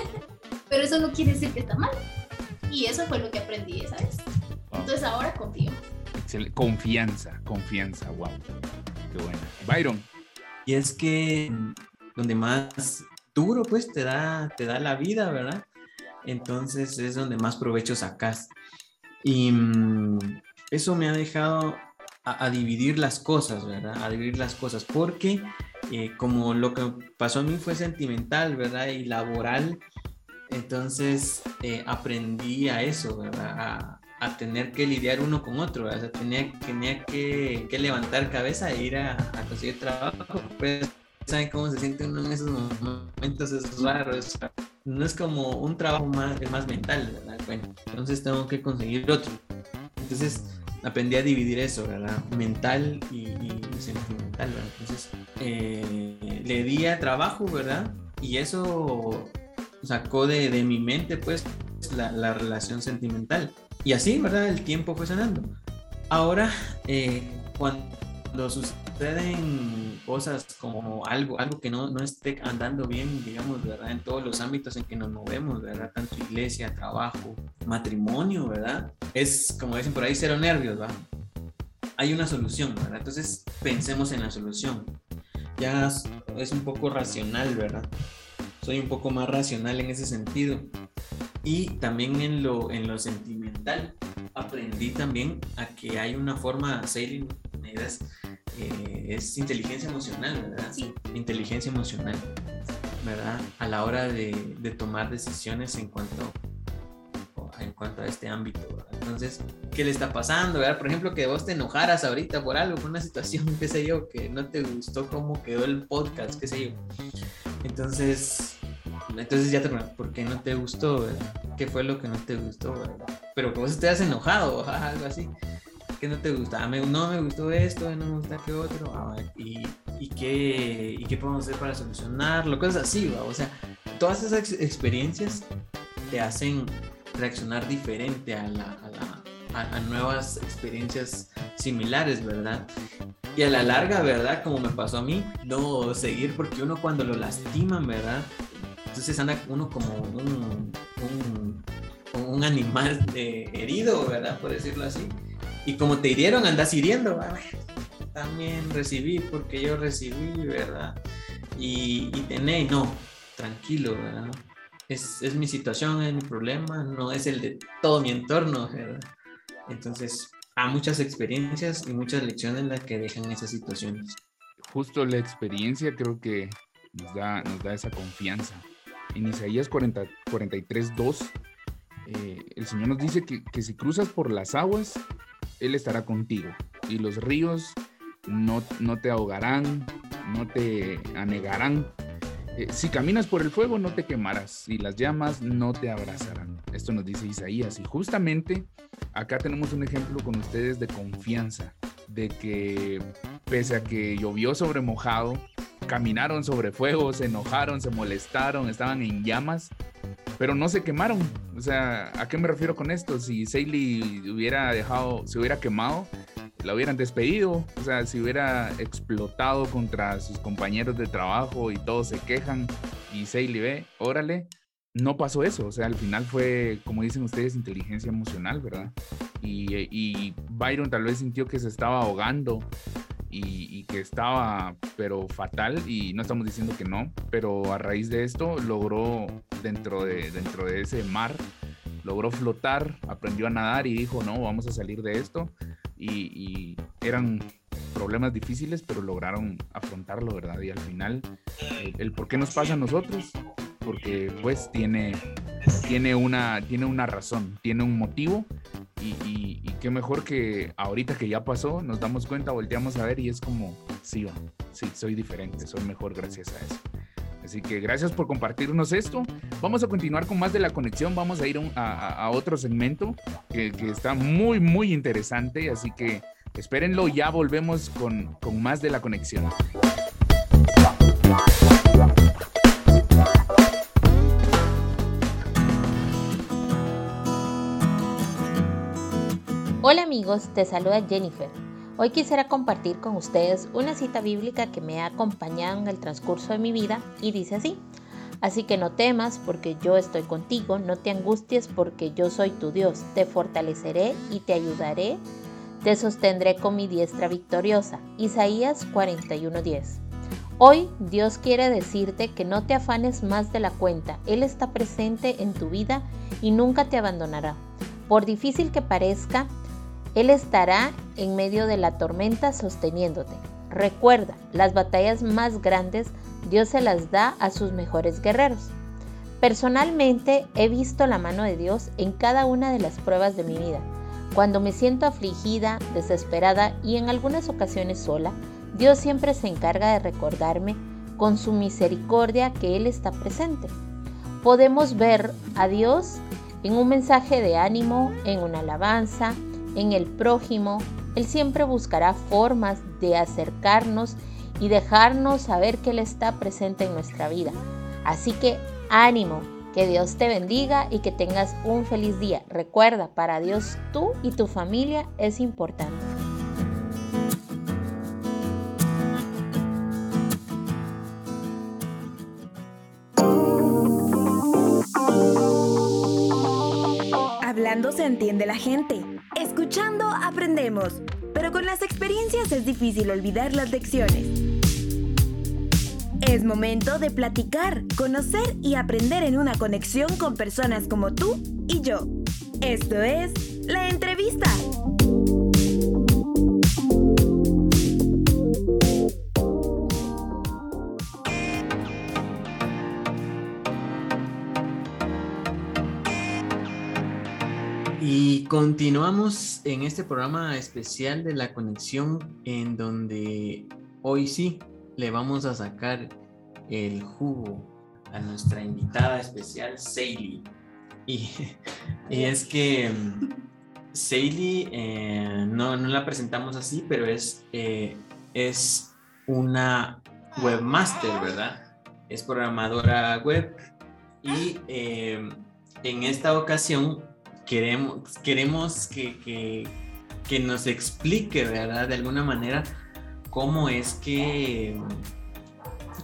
Pero eso no quiere decir que está mal. Y eso fue lo que aprendí esa vez. Entonces ahora confío. Confianza, confianza, wow. Qué bueno. Byron. Y es que donde más duro pues te da, te da la vida, ¿verdad? Entonces es donde más provecho sacas. Y mm, eso me ha dejado a, dividir las cosas, ¿verdad? A dividir las cosas, porque eh, como lo que pasó a mí fue sentimental, ¿verdad? Y laboral, entonces eh, aprendí a eso, ¿verdad? A, a, tener que lidiar uno con otro, ¿verdad? O sea, tenía, tenía que, que, levantar cabeza e ir a, a conseguir trabajo, pues saben cómo se siente uno en esos momentos, es raro, no es como un trabajo más, más mental, ¿verdad? Bueno, entonces tengo que conseguir otro. Entonces, aprendí a dividir eso, ¿verdad? Mental y, sentimental, ¿verdad? Entonces, eh, le di a trabajo, ¿verdad? Y eso sacó de, de mi mente, pues, la, la, relación sentimental. Y así, ¿verdad? El tiempo fue sanando. Ahora, eh, cuando suceden cosas como algo, algo que no, no esté andando bien, digamos, ¿verdad? En todos los ámbitos en que nos movemos, ¿verdad? Tanto iglesia, trabajo, matrimonio, ¿verdad? Es, como dicen por ahí, cero nervios, ¿verdad? Hay una solución, ¿verdad? Entonces pensemos en la solución. Ya es un poco racional, ¿verdad? Soy un poco más racional en ese sentido. Y también en lo, en lo sentimental, aprendí también a que hay una forma, sailing, eh, es inteligencia emocional, ¿verdad? Sí. Inteligencia emocional, ¿verdad? A la hora de, de tomar decisiones en cuanto en cuanto a este ámbito. Entonces, ¿qué le está pasando? ¿verdad? Por ejemplo, que vos te enojaras ahorita por algo, por una situación, qué sé yo, que no te gustó cómo quedó el podcast, qué sé yo. Entonces, entonces ya te ¿por qué no te gustó? ¿Qué fue lo que no te gustó? Pero que vos estés enojado, algo así. ¿Qué no te gusta? Ah, no me gustó esto, no me gusta qué otro. Ah, y, y, qué, ¿Y qué podemos hacer para solucionarlo? Cosas así, ¿va? O sea, todas esas experiencias te hacen reaccionar diferente a, la, a, a, nuevas experiencias similares, ¿verdad? Y a la larga, ¿verdad? Como me pasó a mí, no seguir porque uno cuando lo lastiman, ¿verdad? Entonces anda uno como un, un, animal eh, herido, ¿verdad? Por decirlo así. Y como te hirieron, andas hiriendo. También recibí porque yo recibí, ¿verdad? Y, y tené, no, tranquilo, ¿verdad? Es, es, mi situación, es mi problema, no es el de todo mi entorno, ¿verdad? Entonces, hay muchas experiencias y muchas lecciones las que dejan esas situaciones. Justo la experiencia creo que nos da, nos da esa confianza. En Isaías 40, 43, 2, eh, el Señor nos dice que, que si cruzas por las aguas, él estará contigo y los ríos no, no te ahogarán, no te anegarán. Eh, si caminas por el fuego no te quemarás y las llamas no te abrazarán. Esto nos dice Isaías y justamente acá tenemos un ejemplo con ustedes de confianza, de que pese a que llovió sobre mojado, caminaron sobre fuego, se enojaron, se molestaron, estaban en llamas, pero no se quemaron. O sea, ¿a qué me refiero con esto? Si Saley hubiera dejado, se hubiera quemado, la hubieran despedido, o sea, si hubiera explotado contra sus compañeros de trabajo y todos se quejan y Saley ve, órale, no pasó eso, o sea, al final fue, como dicen ustedes, inteligencia emocional, ¿verdad? Y, Byron tal vez sintió que se estaba ahogando y, que estaba, pero fatal, y no estamos diciendo que no, pero a raíz de esto logró dentro de, dentro de ese mar, logró flotar, aprendió a nadar y dijo, no, vamos a salir de esto. Y, eran problemas difíciles, pero lograron afrontarlo, ¿verdad? Y al final, el por qué nos pasa a nosotros, porque pues tiene, tiene, una, tiene una razón, tiene un motivo y, y, qué mejor que ahorita que ya pasó, nos damos cuenta, volteamos a ver y es como, sí, sí, soy diferente, soy mejor gracias a eso. Así que gracias por compartirnos esto. Vamos a continuar con más de la conexión. Vamos a ir a, a, otro segmento que, que, está muy, muy interesante. Así que espérenlo. Ya volvemos con, con más de la conexión. Te saluda Jennifer. Hoy quisiera compartir con ustedes una cita bíblica que me ha acompañado en el transcurso de mi vida y dice así. Así que no temas porque yo estoy contigo, no te angusties porque yo soy tu Dios, te fortaleceré y te ayudaré, te sostendré con mi diestra victoriosa. Isaías 41:10. Hoy Dios quiere decirte que no te afanes más de la cuenta, Él está presente en tu vida y nunca te abandonará. Por difícil que parezca, él estará en medio de la tormenta sosteniéndote. Recuerda, las batallas más grandes Dios se las da a sus mejores guerreros. Personalmente he visto la mano de Dios en cada una de las pruebas de mi vida. Cuando me siento afligida, desesperada y en algunas ocasiones sola, Dios siempre se encarga de recordarme con su misericordia que Él está presente. Podemos ver a Dios en un mensaje de ánimo, en una alabanza, en el prójimo, Él siempre buscará formas de acercarnos y dejarnos saber que Él está presente en nuestra vida. Así que ánimo, que Dios te bendiga y que tengas un feliz día. Recuerda, para Dios tú y tu familia es importante. Hablando se entiende la gente. Escuchando aprendemos, pero con las experiencias es difícil olvidar las lecciones. Es momento de platicar, conocer y aprender en una conexión con personas como tú y yo. Esto es la entrevista. Continuamos en este programa especial de la conexión en donde hoy sí le vamos a sacar el jugo a nuestra invitada especial, Seili. Y, es que Seili, eh, no, no, la presentamos así, pero es, eh, es una webmaster, ¿verdad? Es programadora web y eh, en esta ocasión queremos, queremos que, nos explique, ¿verdad? De alguna manera, cómo es que,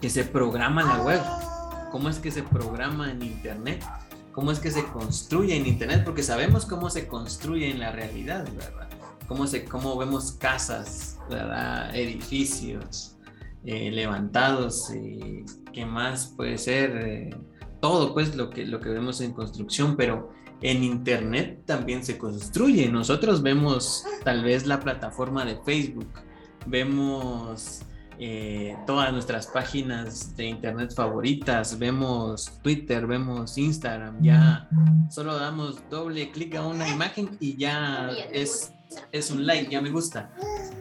que se programa la web, cómo es que se programa en Internet, cómo es que se construye en Internet, porque sabemos cómo se construye en la realidad, ¿verdad? Cómo, se, cómo vemos casas, ¿verdad? Edificios eh, levantados, y qué más puede ser, eh, todo pues lo que, lo que vemos en construcción, pero en Internet también se construye. Nosotros vemos tal vez la plataforma de Facebook, vemos eh, todas nuestras páginas de Internet favoritas, vemos Twitter, vemos Instagram, ya solo damos doble clic a una imagen y ya es, es un like, ya me gusta.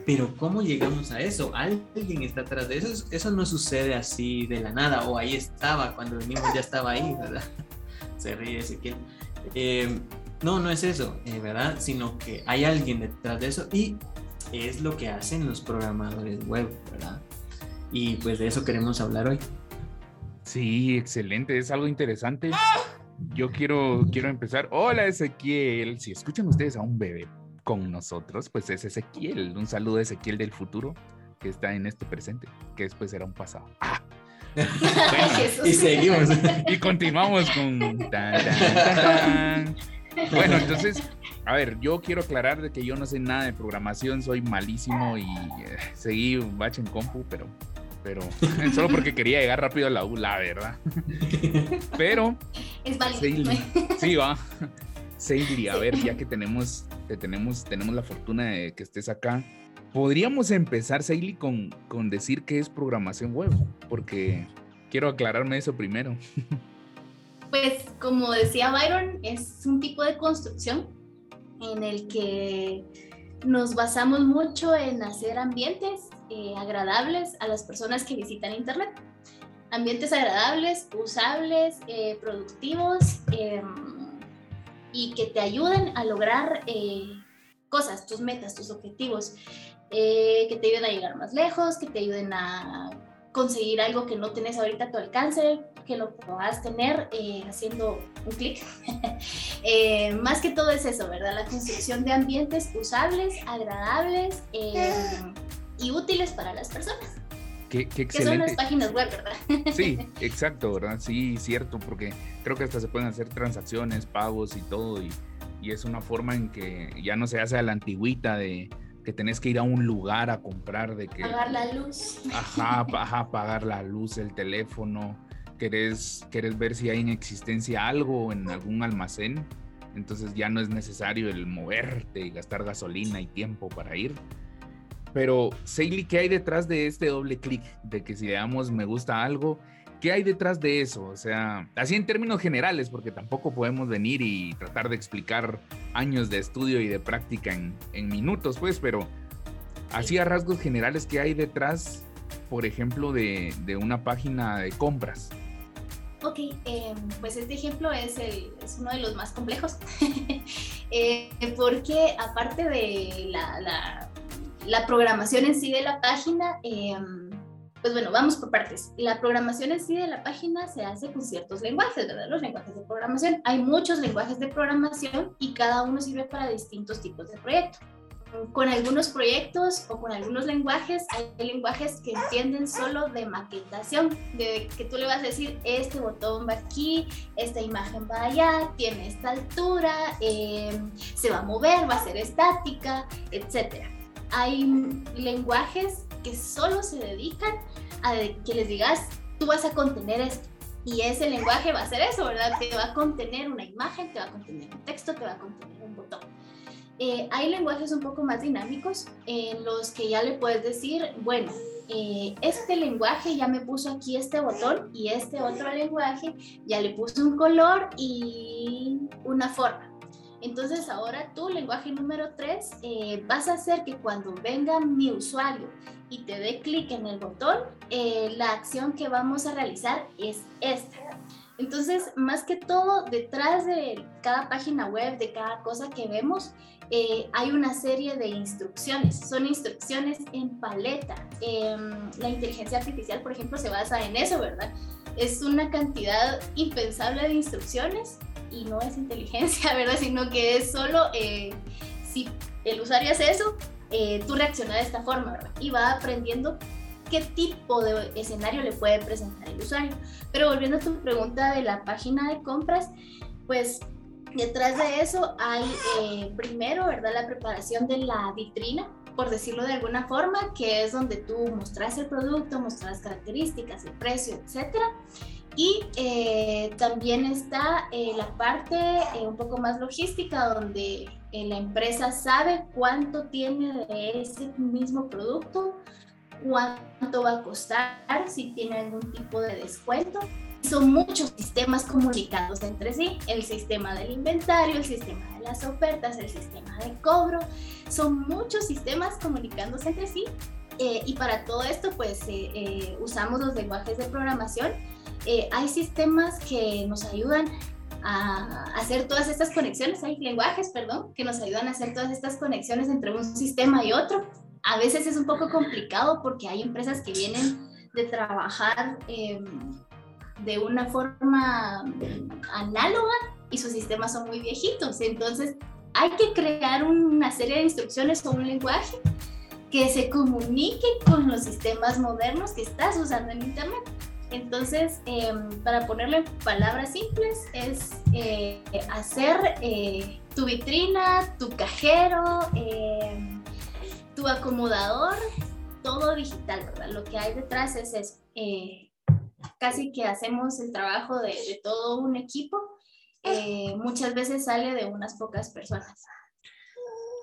Pero ¿cómo llegamos a eso? ¿Alguien está atrás de eso? Eso no sucede así de la nada, o ahí estaba, cuando venimos ya estaba ahí, ¿verdad? Se ríe Ezequiel. Eh, no, no es eso, eh, ¿verdad? Sino que hay alguien detrás de eso y es lo que hacen los programadores web, ¿verdad? Y pues de eso queremos hablar hoy. Sí, excelente, es algo interesante. yo quiero, quiero empezar. Hola Ezequiel, si escuchan ustedes a un bebé con nosotros, pues es Ezequiel. Un saludo a Ezequiel del futuro que está en este presente, que después será un pasado. Ah. Y seguimos. Y continuamos con... bueno, entonces, a ver, yo quiero aclarar de que yo no sé nada de programación, soy malísimo y eh, seguí batch en compu, pero, pero solo porque quería llegar rápido a la U, la verdad. Pero... Es válido. sí, va. Seili, a ver, ya que tenemos, que tenemos, tenemos la fortuna de que estés acá, podríamos empezar, Seili, con, con decir qué es programación web, porque quiero aclararme eso primero. Pues como decía Byron, es un tipo de construcción en el que nos basamos mucho en hacer ambientes eh, agradables a las personas que visitan Internet. Ambientes agradables, usables, eh, productivos em, y que te ayuden a lograr eh, cosas, tus metas, tus objetivos, que te ayuden a llegar más lejos, que te ayuden a conseguir algo que no tenés ahorita a tu alcance, que lo puedas tener eh, haciendo un clic. Eh, más que todo es eso, ¿verdad? La construcción de ambientes usables, agradables eh, y útiles para las personas. Qué, qué Que son las páginas web, ¿verdad? Sí, exacto, ¿verdad? Sí, cierto, porque creo que hasta se pueden hacer transacciones, pagos y todo, y, y es una forma en que ya no se hace a la antigüita de que tenés que ir a un lugar a comprar de que... Pagar la luz. Ajá, ajá, pagar la luz, el teléfono, querés, querés ver si hay en existencia algo en algún almacén, entonces ya no es necesario el moverte y gastar gasolina y tiempo para ir. Pero, Seili, ¿qué hay detrás de este doble clic? De que si le damos me gusta algo, ¿qué hay detrás de eso? O sea, así en términos generales, porque tampoco podemos venir y tratar de explicar años de estudio y de práctica en, en minutos, pues, pero así a rasgos generales, ¿qué hay detrás, por ejemplo, de, de una página de compras? Ok, eh, pues este ejemplo es, el, es, uno de los más complejos, eh, porque aparte de la, la, la, programación en sí de la página, eh, pues bueno, vamos por partes. La programación en sí de la página se hace con ciertos lenguajes, ¿verdad? Los lenguajes de programación. Hay muchos lenguajes de programación y cada uno sirve para distintos tipos de proyectos. Con algunos proyectos o con algunos lenguajes, hay lenguajes que entienden solo de maquetación, de que tú le vas a decir, este botón va aquí, esta imagen va allá, tiene esta altura, eh, se va a mover, va a ser estática, etc. Hay lenguajes que solo se dedican a que les digas, tú vas a contener esto. Y ese lenguaje va a ser eso, ¿verdad? Te va a contener una imagen, te va a contener un texto, te va a contener un botón. Eh, hay lenguajes un poco más dinámicos en los que ya le puedes decir, bueno, eh, este lenguaje ya me puso aquí este botón y este otro lenguaje ya le puso un color y una forma. Entonces ahora tu lenguaje número 3 eh, vas a hacer que cuando venga mi usuario y te dé clic en el botón, eh, la acción que vamos a realizar es esta. Entonces, más que todo, detrás de cada página web, de cada cosa que vemos, eh, hay una serie de instrucciones. Son instrucciones en paleta. Em, la inteligencia artificial, por ejemplo, se basa en eso, ¿verdad? Es una cantidad impensable de instrucciones y no es inteligencia, ¿verdad? Sino que es solo eh, si el usuario hace eso, eh, tú reaccionas de esta forma. Y va aprendiendo qué tipo de escenario le puede presentar el usuario. Pero volviendo a tu pregunta de la página de compras, pues detrás de eso hay eh, primero, ¿verdad? La preparación de la vitrina, por decirlo de alguna forma, que es donde tú mostras el producto, mostras las características, el precio, etcétera. Y eh, también está eh, la parte eh, un poco más logística, donde la empresa sabe cuánto tiene de ese mismo producto, cuánto va a costar, si tiene algún tipo de descuento. Son muchos sistemas comunicados entre sí, el sistema del inventario, el sistema de las ofertas, el sistema de cobro, son muchos sistemas comunicándose entre sí y para todo esto pues usamos los lenguajes de programación eh, hay sistemas que nos ayudan a hacer todas estas conexiones, hay lenguajes, perdón, que nos ayudan a hacer todas estas conexiones entre un sistema y otro. A veces es un poco complicado porque hay empresas que vienen de trabajar em, de una forma análoga y sus sistemas son muy viejitos. Entonces hay que crear una serie de instrucciones o un lenguaje que se comunique con los sistemas modernos que estás usando en Internet. Entonces, em, para ponerlo en palabras simples, es eh, hacer eh, tu vitrina, tu cajero, em, tu acomodador, todo digital, ¿verdad? Lo que hay detrás es. Eh, casi que hacemos el trabajo de, de todo un equipo. muchas veces sale de unas pocas personas.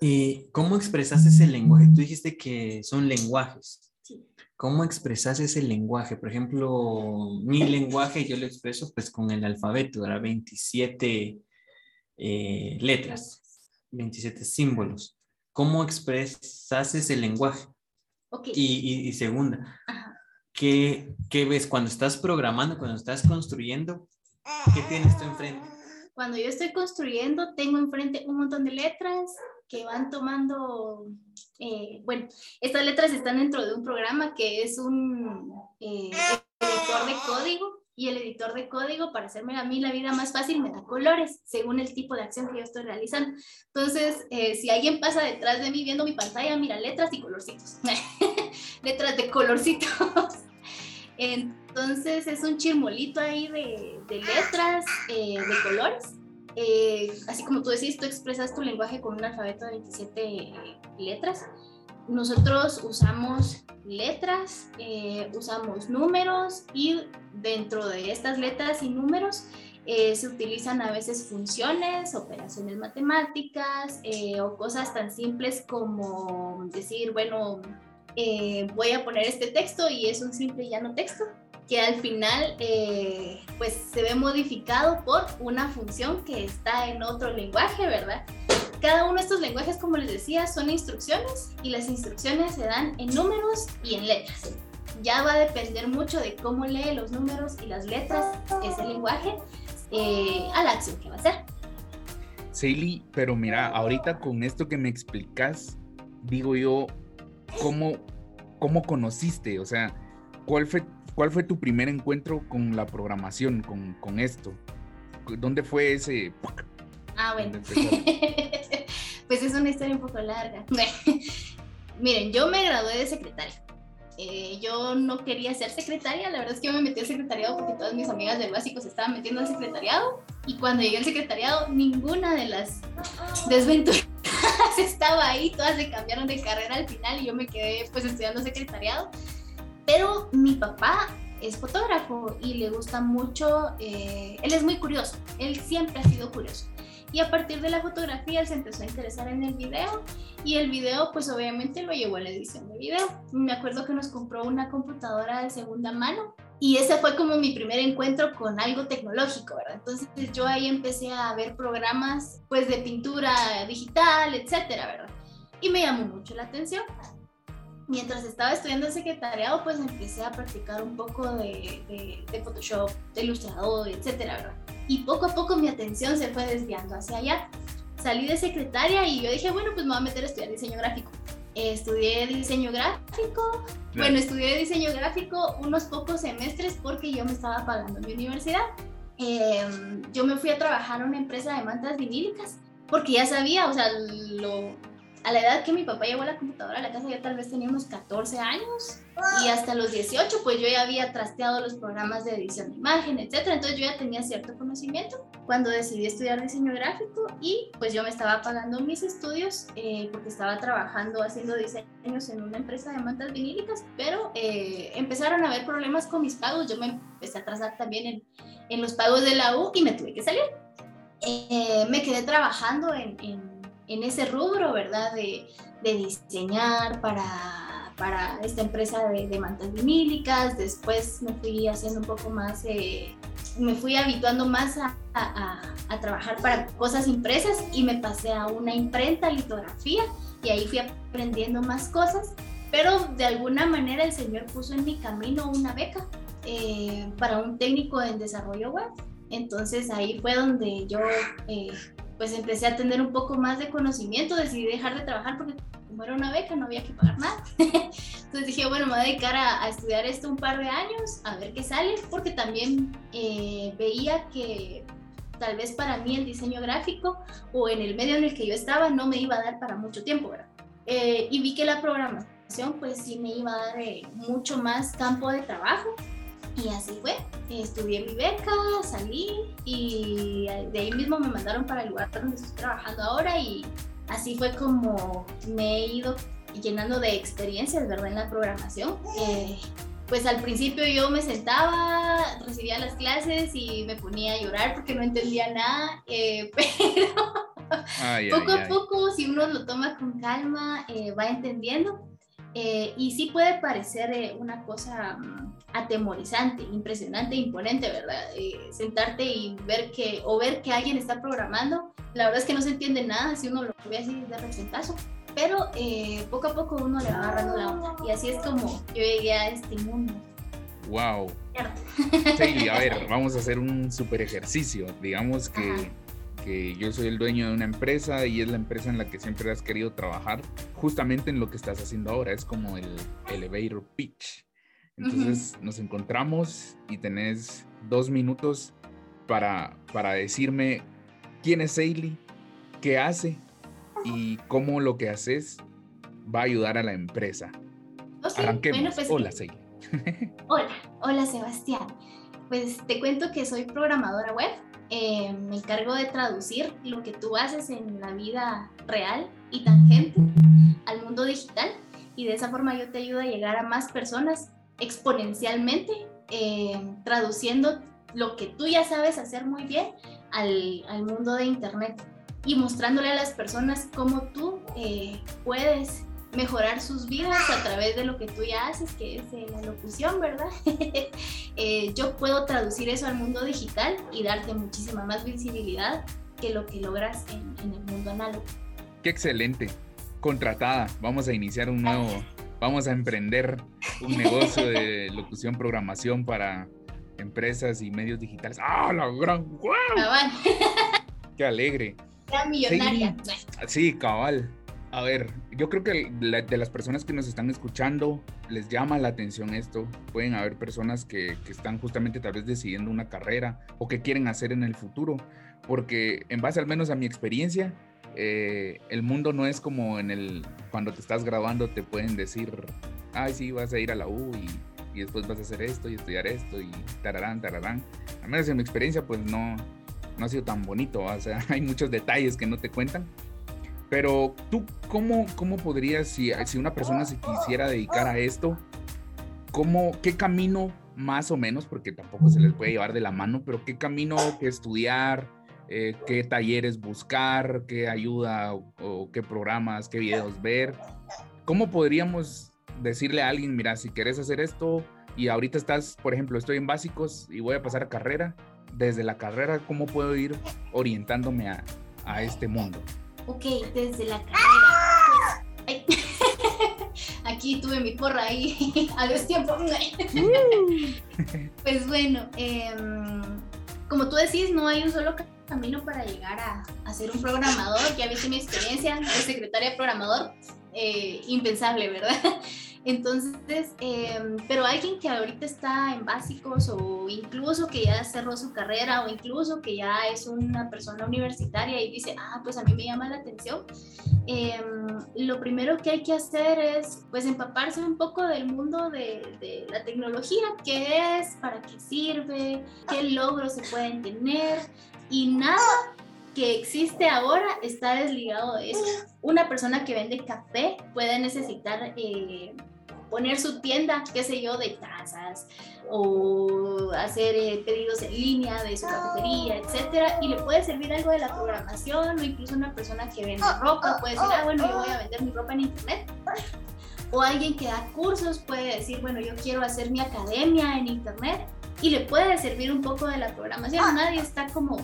¿Y cómo expresas ese lenguaje? Tú dijiste que son lenguajes. ¿Cómo expresas ese lenguaje? Por ejemplo, mi lenguaje yo lo expreso pues con el alfabeto, era 27 eh, letras, 27 símbolos. ¿Cómo expresas ese lenguaje? Y, segunda, ¿qué, ¿qué ves cuando estás programando, cuando estás construyendo? ¿Qué tienes tú enfrente? Cuando yo estoy construyendo, tengo enfrente un montón de letras, que van tomando, eh, bueno, estas letras están dentro de un programa que es un eh, editor de código y el editor de código, para hacerme a mí la vida más fácil, me da colores según el tipo de acción que yo estoy realizando. Entonces, eh, si alguien pasa detrás de mí viendo mi pantalla, mira letras y colorcitos. letras de colorcitos. Entonces, es un chirmolito ahí de, de letras, de colores eh, así como tú decís, tú expresas tu lenguaje con un alfabeto de 27 letras. Nosotros usamos letras, eh, usamos números y dentro de estas letras y números eh, se utilizan a veces funciones, operaciones matemáticas o cosas tan simples como decir, bueno, voy a poner este texto y es un simple y llano texto que al final eh, pues se ve modificado por una función que está en otro lenguaje, ¿verdad? Cada uno de estos lenguajes, como les decía, son instrucciones y las instrucciones se dan en números y en letras. Ya va a depender mucho de cómo lee los números y las letras ese lenguaje eh, a la acción que va a hacer. Seili, pero mira, ahorita con esto que me explicas, digo yo, ¿cómo, cómo conociste? O sea, ¿cuál fue ¿Cuál fue tu primer encuentro con la programación, con, con esto? ¿Dónde fue ese... Ah, bueno. pues es una historia un poco larga. Miren, yo me gradué de secretaria. Eh, yo no quería ser secretaria, la verdad es que yo me metí al secretariado porque todas mis amigas del básico se estaban metiendo al secretariado y cuando llegué al secretariado ninguna de las desventuras estaba ahí, todas se cambiaron de carrera al final y yo me quedé pues estudiando secretariado pero mi papá es fotógrafo y le gusta mucho, eh, él es muy curioso, él siempre ha sido curioso. Y a partir de la fotografía él se empezó a interesar en el video y el video pues obviamente lo llevó a la edición de video. Me acuerdo que nos compró una computadora de segunda mano y ese fue como mi primer encuentro con algo tecnológico, ¿verdad? Entonces yo ahí empecé a ver programas pues de pintura digital, etcétera, ¿verdad? Y me llamó mucho la atención mientras estaba estudiando el secretariado, pues empecé a practicar un poco de, de, Photoshop, de ilustrador, etcétera, ¿verdad? Y poco a poco mi atención se fue desviando hacia allá. Salí de secretaria y yo dije, bueno, pues me voy a meter a estudiar diseño gráfico. estudié diseño gráfico. Bueno, estudié diseño gráfico unos pocos semestres porque yo me estaba pagando mi universidad. Em, yo me fui a trabajar a una empresa de mantas vinílicas porque ya sabía, o sea, lo, a la edad que mi papá llevó la computadora a la casa, yo tal vez tenía unos 14 años. Y hasta los 18 pues yo ya había trasteado los programas de edición de imagen, etcétera, entonces yo ya tenía cierto conocimiento cuando decidí estudiar diseño gráfico y pues yo me estaba pagando mis estudios eh, porque estaba trabajando haciendo diseños en una empresa de mantas vinílicas, pero eh, empezaron a haber problemas con mis pagos, yo me empecé a atrasar también en, en los pagos de la U y me tuve que salir. Eh, me quedé trabajando en, en en ese rubro, ¿verdad? De, de diseñar para, para, esta empresa de, de, mantas vinílicas. Después me fui haciendo un poco más, eh, me fui habituando más a, a, a, trabajar para cosas impresas y me pasé a una imprenta, litografía, y ahí fui aprendiendo más cosas. Pero de alguna manera el Señor puso en mi camino una beca eh, para un técnico en desarrollo web. Entonces ahí fue donde yo eh, pues empecé a tener un poco más de conocimiento, decidí dejar de trabajar porque como era una beca no había que pagar nada. Entonces dije, bueno, me voy a dedicar a, estudiar esto un par de años, a ver qué sale, porque también eh, veía que tal vez para mí el diseño gráfico o en el medio en el que yo estaba no me iba a dar para mucho tiempo, ¿verdad? Eh, y vi que la programación pues sí me iba a dar eh, mucho más campo de trabajo y así fue. Estudié mi beca, salí y de ahí mismo me mandaron para el lugar donde estoy trabajando ahora y así fue como me he ido llenando de experiencias, ¿verdad? En la programación. Eh, pues al principio yo me sentaba, recibía las clases y me ponía a llorar porque no entendía nada, eh, pero poco a poco, si uno lo toma con calma, eh, va entendiendo. Y sí puede parecer una cosa mm, atemorizante, impresionante, imponente, ¿verdad? sentarte y ver que, o ver que alguien está programando, la verdad es que no se entiende nada si uno lo ve así de representazo pero eh, poco a poco uno le va agarrando la onda. Y así es como yo llegué a este mundo. Wow. Sí, a ver, vamos a hacer un super ejercicio. Digamos que, que, yo soy el dueño de una empresa y es la empresa en la que siempre has querido trabajar, justamente en lo que estás haciendo ahora. Es como el elevator pitch. Entonces nos encontramos y tenés dos minutos para, para decirme quién es Ailey, qué hace y cómo lo que haces va a ayudar a la empresa. Arranquemos. Pues, hola, Seila. hola, hola, Sebastián. Pues te cuento que soy programadora web. Eh, me encargo de traducir lo que tú haces en la vida real y tangente al mundo digital y de esa forma yo te ayudo a llegar a más personas exponencialmente, eh, traduciendo lo que tú ya sabes hacer muy bien al, al mundo de Internet y mostrándole a las personas cómo tú eh, puedes mejorar sus vidas a través de lo que tú ya haces, que es eh, la locución, ¿verdad? Eh, yo puedo traducir eso al mundo digital y darte muchísima más visibilidad que lo que logras en, en el mundo análogo. Qué excelente. Contratada. Vamos a iniciar un nuevo, vamos a emprender un negocio de locución, programación para empresas y medios digitales. ¡Ah, la gran! ¡Wow! ¡Qué alegre! millonaria. Sí, cabal. A ver, yo creo que de las personas que nos están escuchando les llama la atención esto. Pueden haber personas que, están justamente tal vez decidiendo una carrera o que quieren hacer en el futuro. Porque en base al menos a mi experiencia, eh, el mundo no es como en el cuando te estás graduando te pueden decir, ay sí, vas a ir a la U y, y después vas a hacer esto y estudiar esto y tararán, tararán. Al menos en mi experiencia pues no, no ha sido tan bonito, o sea, hay muchos detalles que no te cuentan. Pero tú, ¿cómo, cómo podrías, si, si una persona se quisiera dedicar a esto, cómo, qué camino más o menos, porque tampoco se les puede llevar de la mano, pero qué camino que estudiar, eh, qué talleres buscar, qué ayuda o, qué programas, qué videos ver? ¿Cómo podríamos decirle a alguien, mira, si quieres hacer esto y ahorita estás, por ejemplo, estoy en básicos y voy a pasar a carrera, desde la carrera, cómo puedo ir orientándome a, a este mundo? Ok, desde la carrera. Pues, aquí tuve mi porra ahí a los tiempos. pues bueno, em, como tú decís, no hay un solo camino para llegar a, a ser un programador. Ya viste mi experiencia de secretaria programador, eh, impensable, ¿verdad? Entonces, em, pero alguien que ahorita está en básicos o incluso que ya cerró su carrera o incluso que ya es una persona universitaria y dice, ah, pues a mí me llama la atención, em, lo primero que hay que hacer es pues empaparse un poco del mundo de, de la tecnología, qué es, para qué sirve, qué logros se pueden tener y nada que existe ahora está desligado de eso. Una persona que vende café puede necesitar eh, poner su tienda, qué sé yo, de tazas o hacer eh, pedidos en línea de su cafetería, etcétera, y le puede servir algo de la programación o incluso una persona que vende ropa puede decir, ah, bueno, yo voy a vender mi ropa en internet. O alguien que da cursos puede decir, bueno, yo quiero hacer mi academia en internet y le puede servir un poco de la programación. Nadie está como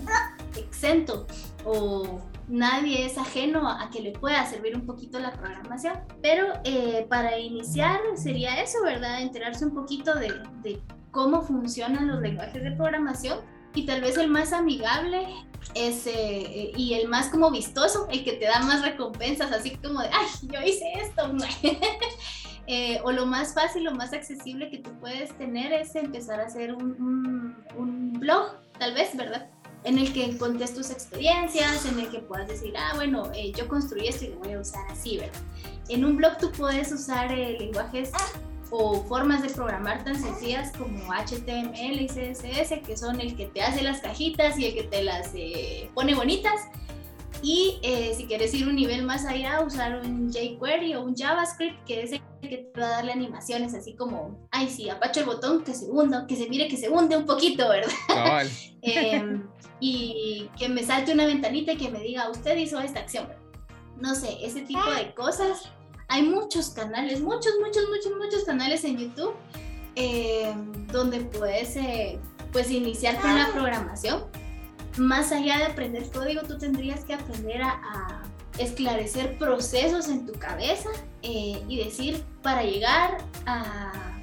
exento o nadie es ajeno a que le pueda servir un poquito la programación. Pero eh, para iniciar sería eso, ¿verdad? Enterarse un poquito de, cómo funcionan los lenguajes de programación y tal vez el más amigable es, eh, y el más como vistoso, el que te da más recompensas, así como de, ay, yo hice esto. Eh, o lo más fácil, lo más accesible que tú puedes tener es empezar a hacer un blog, tal vez, ¿verdad? En el que contes tus experiencias, en el que puedas decir, ah, bueno, eh, yo construí esto y lo voy a usar así, ¿verdad? En un blog tú puedes usar eh, lenguajes o formas de programar tan sencillas como HTML y CSS, que son el que te hace las cajitas y el que te las eh, pone bonitas. Y si quieres ir un nivel más allá, usar un jQuery o un JavaScript, que es el que te va a darle animaciones así como, ay, sí, apacho el botón, que se hunda, que se mire que se hunde un poquito, ¿verdad? eh, y que me salte una ventanita y que me diga, usted hizo esta acción. No sé, ese tipo de cosas. Hay muchos canales, muchos, muchos, muchos, muchos canales en YouTube eh, donde puedes eh, pues iniciar con la programación. Más allá de aprender código, tú tendrías que aprender a, esclarecer procesos en tu cabeza eh, y decir, para llegar a,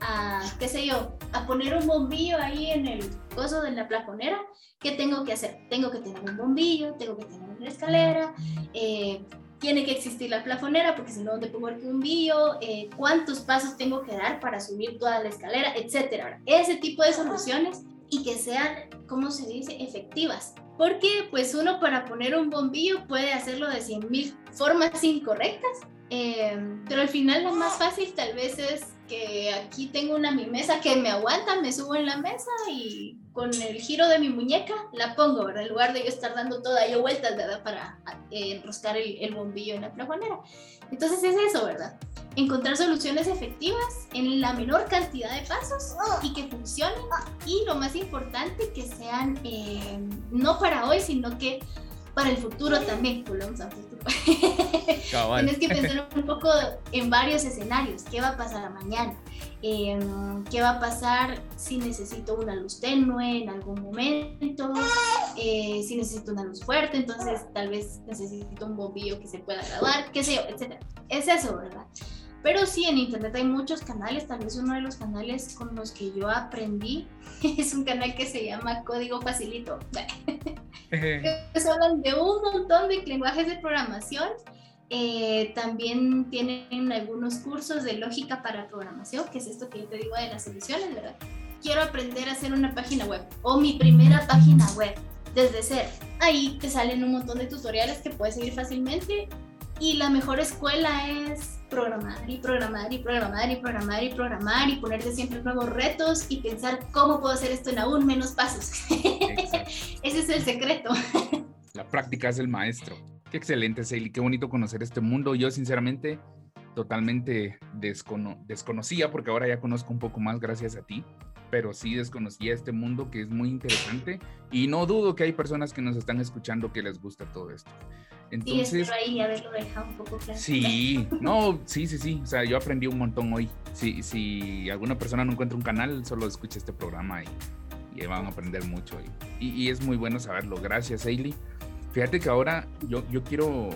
a, qué sé yo, a poner un bombillo ahí en el coso de la plafonera, ¿qué tengo que hacer? Tengo que tener un bombillo, tengo que tener una escalera, eh, tiene que existir la plafonera, porque si no, ¿dónde pongo el bombillo? Eh, ¿Cuántos pasos tengo que dar para subir toda la escalera? Etcétera. Ese tipo de soluciones y que sean, ¿cómo se dice?, efectivas. Porque pues uno para poner un bombillo puede hacerlo de 100.000 formas incorrectas, eh, pero al final lo más fácil tal vez es que aquí tengo una mi mesa que me aguanta, me subo en la mesa y con el giro de mi muñeca la pongo, ¿verdad? En lugar de yo estar dando toda yo vueltas, ¿verdad? Para eh, enroscar el, bombillo en la plafonera. Entonces es eso, ¿verdad? Encontrar soluciones efectivas en la menor cantidad de pasos y que funcionen. Y lo más importante, que sean eh, no para hoy, sino que para el futuro también, volvemos al futuro. Tienes que pensar un poco en varios escenarios. ¿Qué va a pasar mañana? Em, ¿Qué va a pasar si necesito una luz tenue en algún momento? Eh, si necesito una luz fuerte, entonces tal vez necesito un bombillo que se pueda graduar, qué sé yo, etc. Es eso, ¿verdad? Pero sí, en internet hay muchos canales, tal vez uno de los canales con los que yo aprendí es un canal que se llama Código Facilito. Se hablan de un montón de lenguajes de programación. Eh, también tienen algunos cursos de lógica para programación, que es esto que yo te digo de las soluciones, ¿verdad? Quiero aprender a hacer una página web o mi primera página web desde cero. Ahí te salen un montón de tutoriales que puedes seguir fácilmente y la mejor escuela es programar y programar y programar y programar y programar y ponerte siempre nuevos retos y pensar cómo puedo hacer esto en aún menos pasos. Ese es el secreto. La práctica es el maestro. Qué excelente, Seili. Qué bonito conocer este mundo. Yo, sinceramente, totalmente desconocía, porque ahora ya conozco un poco más gracias a ti, pero sí desconocía este mundo que es muy interesante y no dudo que hay personas que nos están escuchando que les gusta todo esto. Entonces, sí, ahí haberlo dejado un poco claro. Sí, no, sí, sí, sí. O sea, yo aprendí un montón hoy. Si, si alguna persona no encuentra un canal, solo escucha este programa y, y van a aprender mucho. Y, y, es muy bueno saberlo. Gracias, Ailey. Fíjate que ahora yo, yo quiero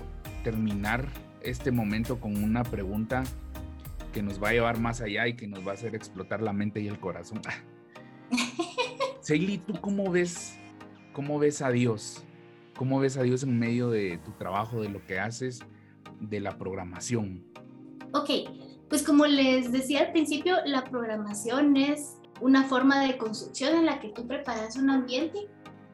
terminar este momento con una pregunta que nos va a llevar más allá y que nos va a hacer explotar la mente y el corazón. Seili, ¿tú cómo ves, cómo ves a Dios? ¿Cómo ves a Dios en medio de tu trabajo, de lo que haces, de la programación? Ok, pues como les decía al principio, la programación es una forma de construcción en la que tú preparas un ambiente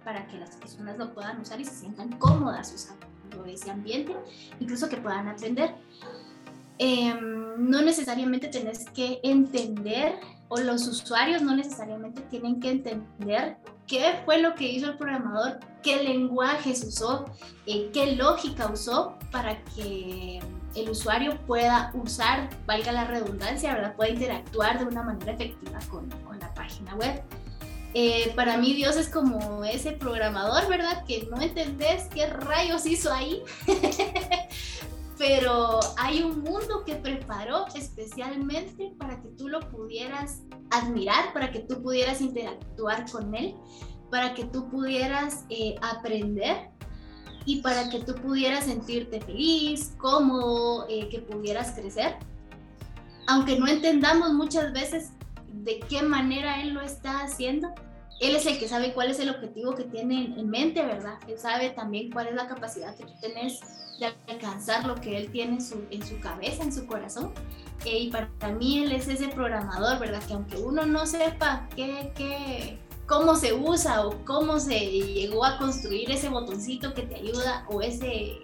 para que las personas lo puedan usar y se sientan cómodas usando ese ambiente, incluso que puedan aprender. Em, no necesariamente tenés que entender o los usuarios no necesariamente tienen que entender qué fue lo que hizo el programador, qué lenguajes usó, eh, qué lógica usó para que el usuario pueda usar, valga la redundancia, ¿verdad? pueda interactuar de una manera efectiva con, con la página web. Eh, para mí Dios es como ese programador, ¿verdad? Que no entendés qué rayos hizo ahí, pero hay un mundo que preparó especialmente para que tú lo pudieras admirar, para que tú pudieras interactuar con él, para que tú pudieras eh, aprender y para que tú pudieras sentirte feliz, cómodo, eh, que pudieras crecer. Aunque no entendamos muchas veces de qué manera él lo está haciendo, él es el que sabe cuál es el objetivo que tiene en mente, ¿verdad? Él sabe también cuál es la capacidad que tú tienes de alcanzar lo que él tiene en su, en su cabeza, en su corazón. Eh, y para mí él es ese programador, ¿verdad? Que aunque uno no sepa qué, qué, cómo se usa o cómo se llegó a construir ese botoncito que te ayuda o ese,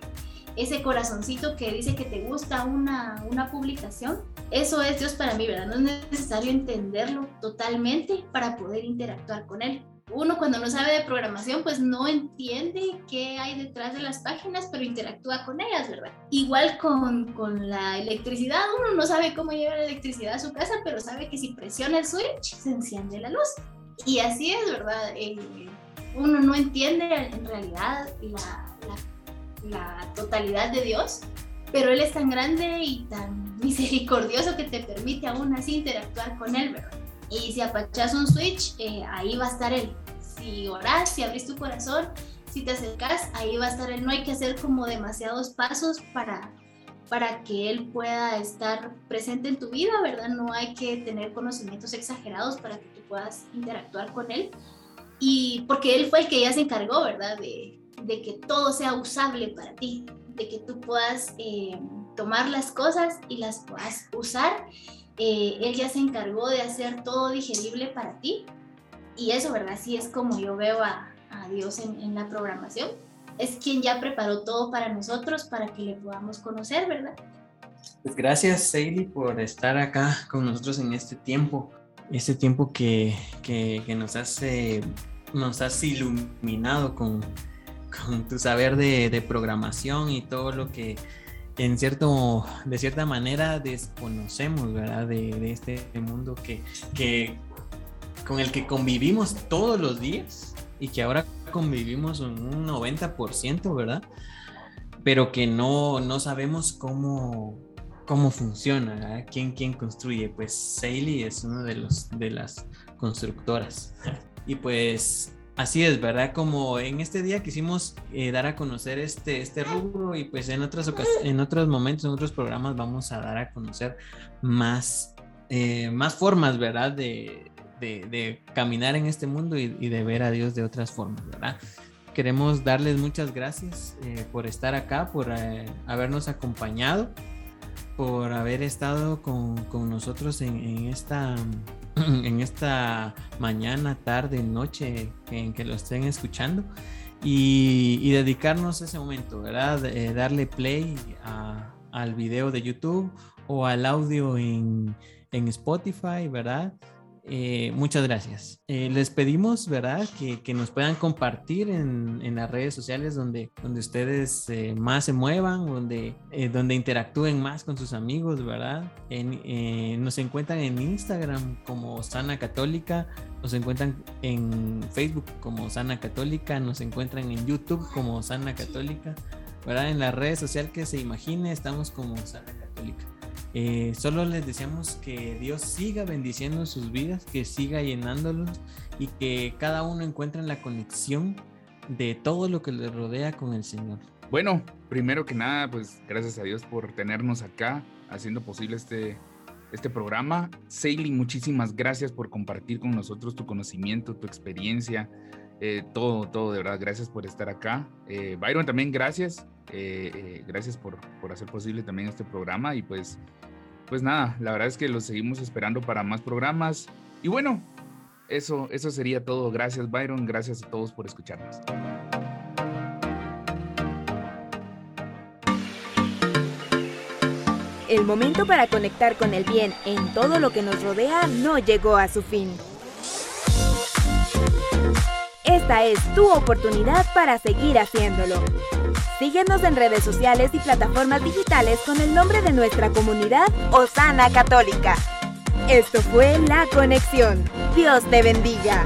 ese corazoncito que dice que te gusta una, una publicación. Eso es Dios para mí, ¿verdad? No es necesario entenderlo totalmente para poder interactuar con Él uno cuando no sabe de programación, pues no entiende qué hay detrás de las páginas, pero interactúa con ellas, ¿verdad? Igual con, con la electricidad, uno no sabe cómo llevar la electricidad a su casa, pero sabe que si presiona el switch, se enciende la luz. Y así es, ¿verdad? Eh, uno no entiende en realidad la, la, totalidad de Dios, pero Él es tan grande y tan misericordioso que te permite aún así interactuar con Él, ¿verdad? Y si apachas un switch, eh, ahí va a estar él. Si oras, si abrís tu corazón, si te acercas, ahí va a estar él. No hay que hacer como demasiados pasos para, para que él pueda estar presente en tu vida, ¿verdad? No hay que tener conocimientos exagerados para que tú puedas interactuar con él. Y porque él fue el que ya se encargó, ¿verdad? De, de que todo sea usable para ti, de que tú puedas eh, tomar las cosas y las puedas usar eh, él ya se encargó de hacer todo digerible para ti. Y eso, ¿verdad? Así es como yo veo a, Dios en, la programación. Es quien ya preparó todo para nosotros, para que le podamos conocer, ¿verdad? Pues gracias, Sadie, por estar acá con nosotros en este tiempo. Este tiempo que, que, nos, hace, nos has iluminado con, con tu saber de, de programación y todo lo que en cierto, de cierta manera desconocemos, ¿verdad? De, este mundo que, que, con el que convivimos todos los días y que ahora convivimos un 90%, ¿verdad? Pero que no, no sabemos cómo, cómo funciona, ¿verdad? ¿Quién, quién construye? Pues Saley es uno de, los, de las constructoras. Y pues Así es, ¿verdad? Como en este día quisimos eh, dar a conocer este, este rubro y pues en, otras en otros momentos, en otros programas vamos a dar a conocer más, eh, más formas, ¿verdad? De, de, caminar en este mundo y, de ver a Dios de otras formas, ¿verdad? Queremos darles muchas gracias eh, por estar acá, por habernos acompañado, por haber estado con, con nosotros en, en esta en esta mañana, tarde, noche en que lo estén escuchando y, dedicarnos ese momento, ¿verdad? Eh, darle play al video de YouTube o al audio en, en Spotify, ¿verdad? Eh, muchas gracias. Eh, les pedimos, ¿verdad? Que, que nos puedan compartir en, en, las redes sociales donde, donde ustedes eh, más se muevan, donde, donde interactúen más con sus amigos, ¿verdad? En, nos encuentran en Instagram como Sana Católica, nos encuentran en Facebook como Sana Católica, nos encuentran en YouTube como Sana Católica, ¿verdad? En las redes sociales que se imagine estamos como Sana Católica. Eh, solo les deseamos que Dios siga bendiciendo sus vidas, que siga llenándolos y que cada uno encuentre la conexión de todo lo que les rodea con el Señor. Bueno, primero que nada, pues gracias a Dios por tenernos acá, haciendo posible este, este programa. Sailing, muchísimas gracias por compartir con nosotros tu conocimiento, tu experiencia, eh, todo, todo, de verdad, gracias por estar acá. Eh, Byron, también gracias. gracias por, por hacer posible también este programa y pues pues nada, la verdad es que los seguimos esperando para más programas. Y bueno, eso, eso sería todo. Gracias Byron, gracias a todos por escucharnos. El momento para conectar con el bien en todo lo que nos rodea no llegó a su fin. Esta es tu oportunidad para seguir haciéndolo. Síguenos en redes sociales y plataformas digitales con el nombre de nuestra comunidad Osana Católica. Esto fue La Conexión. Dios te bendiga.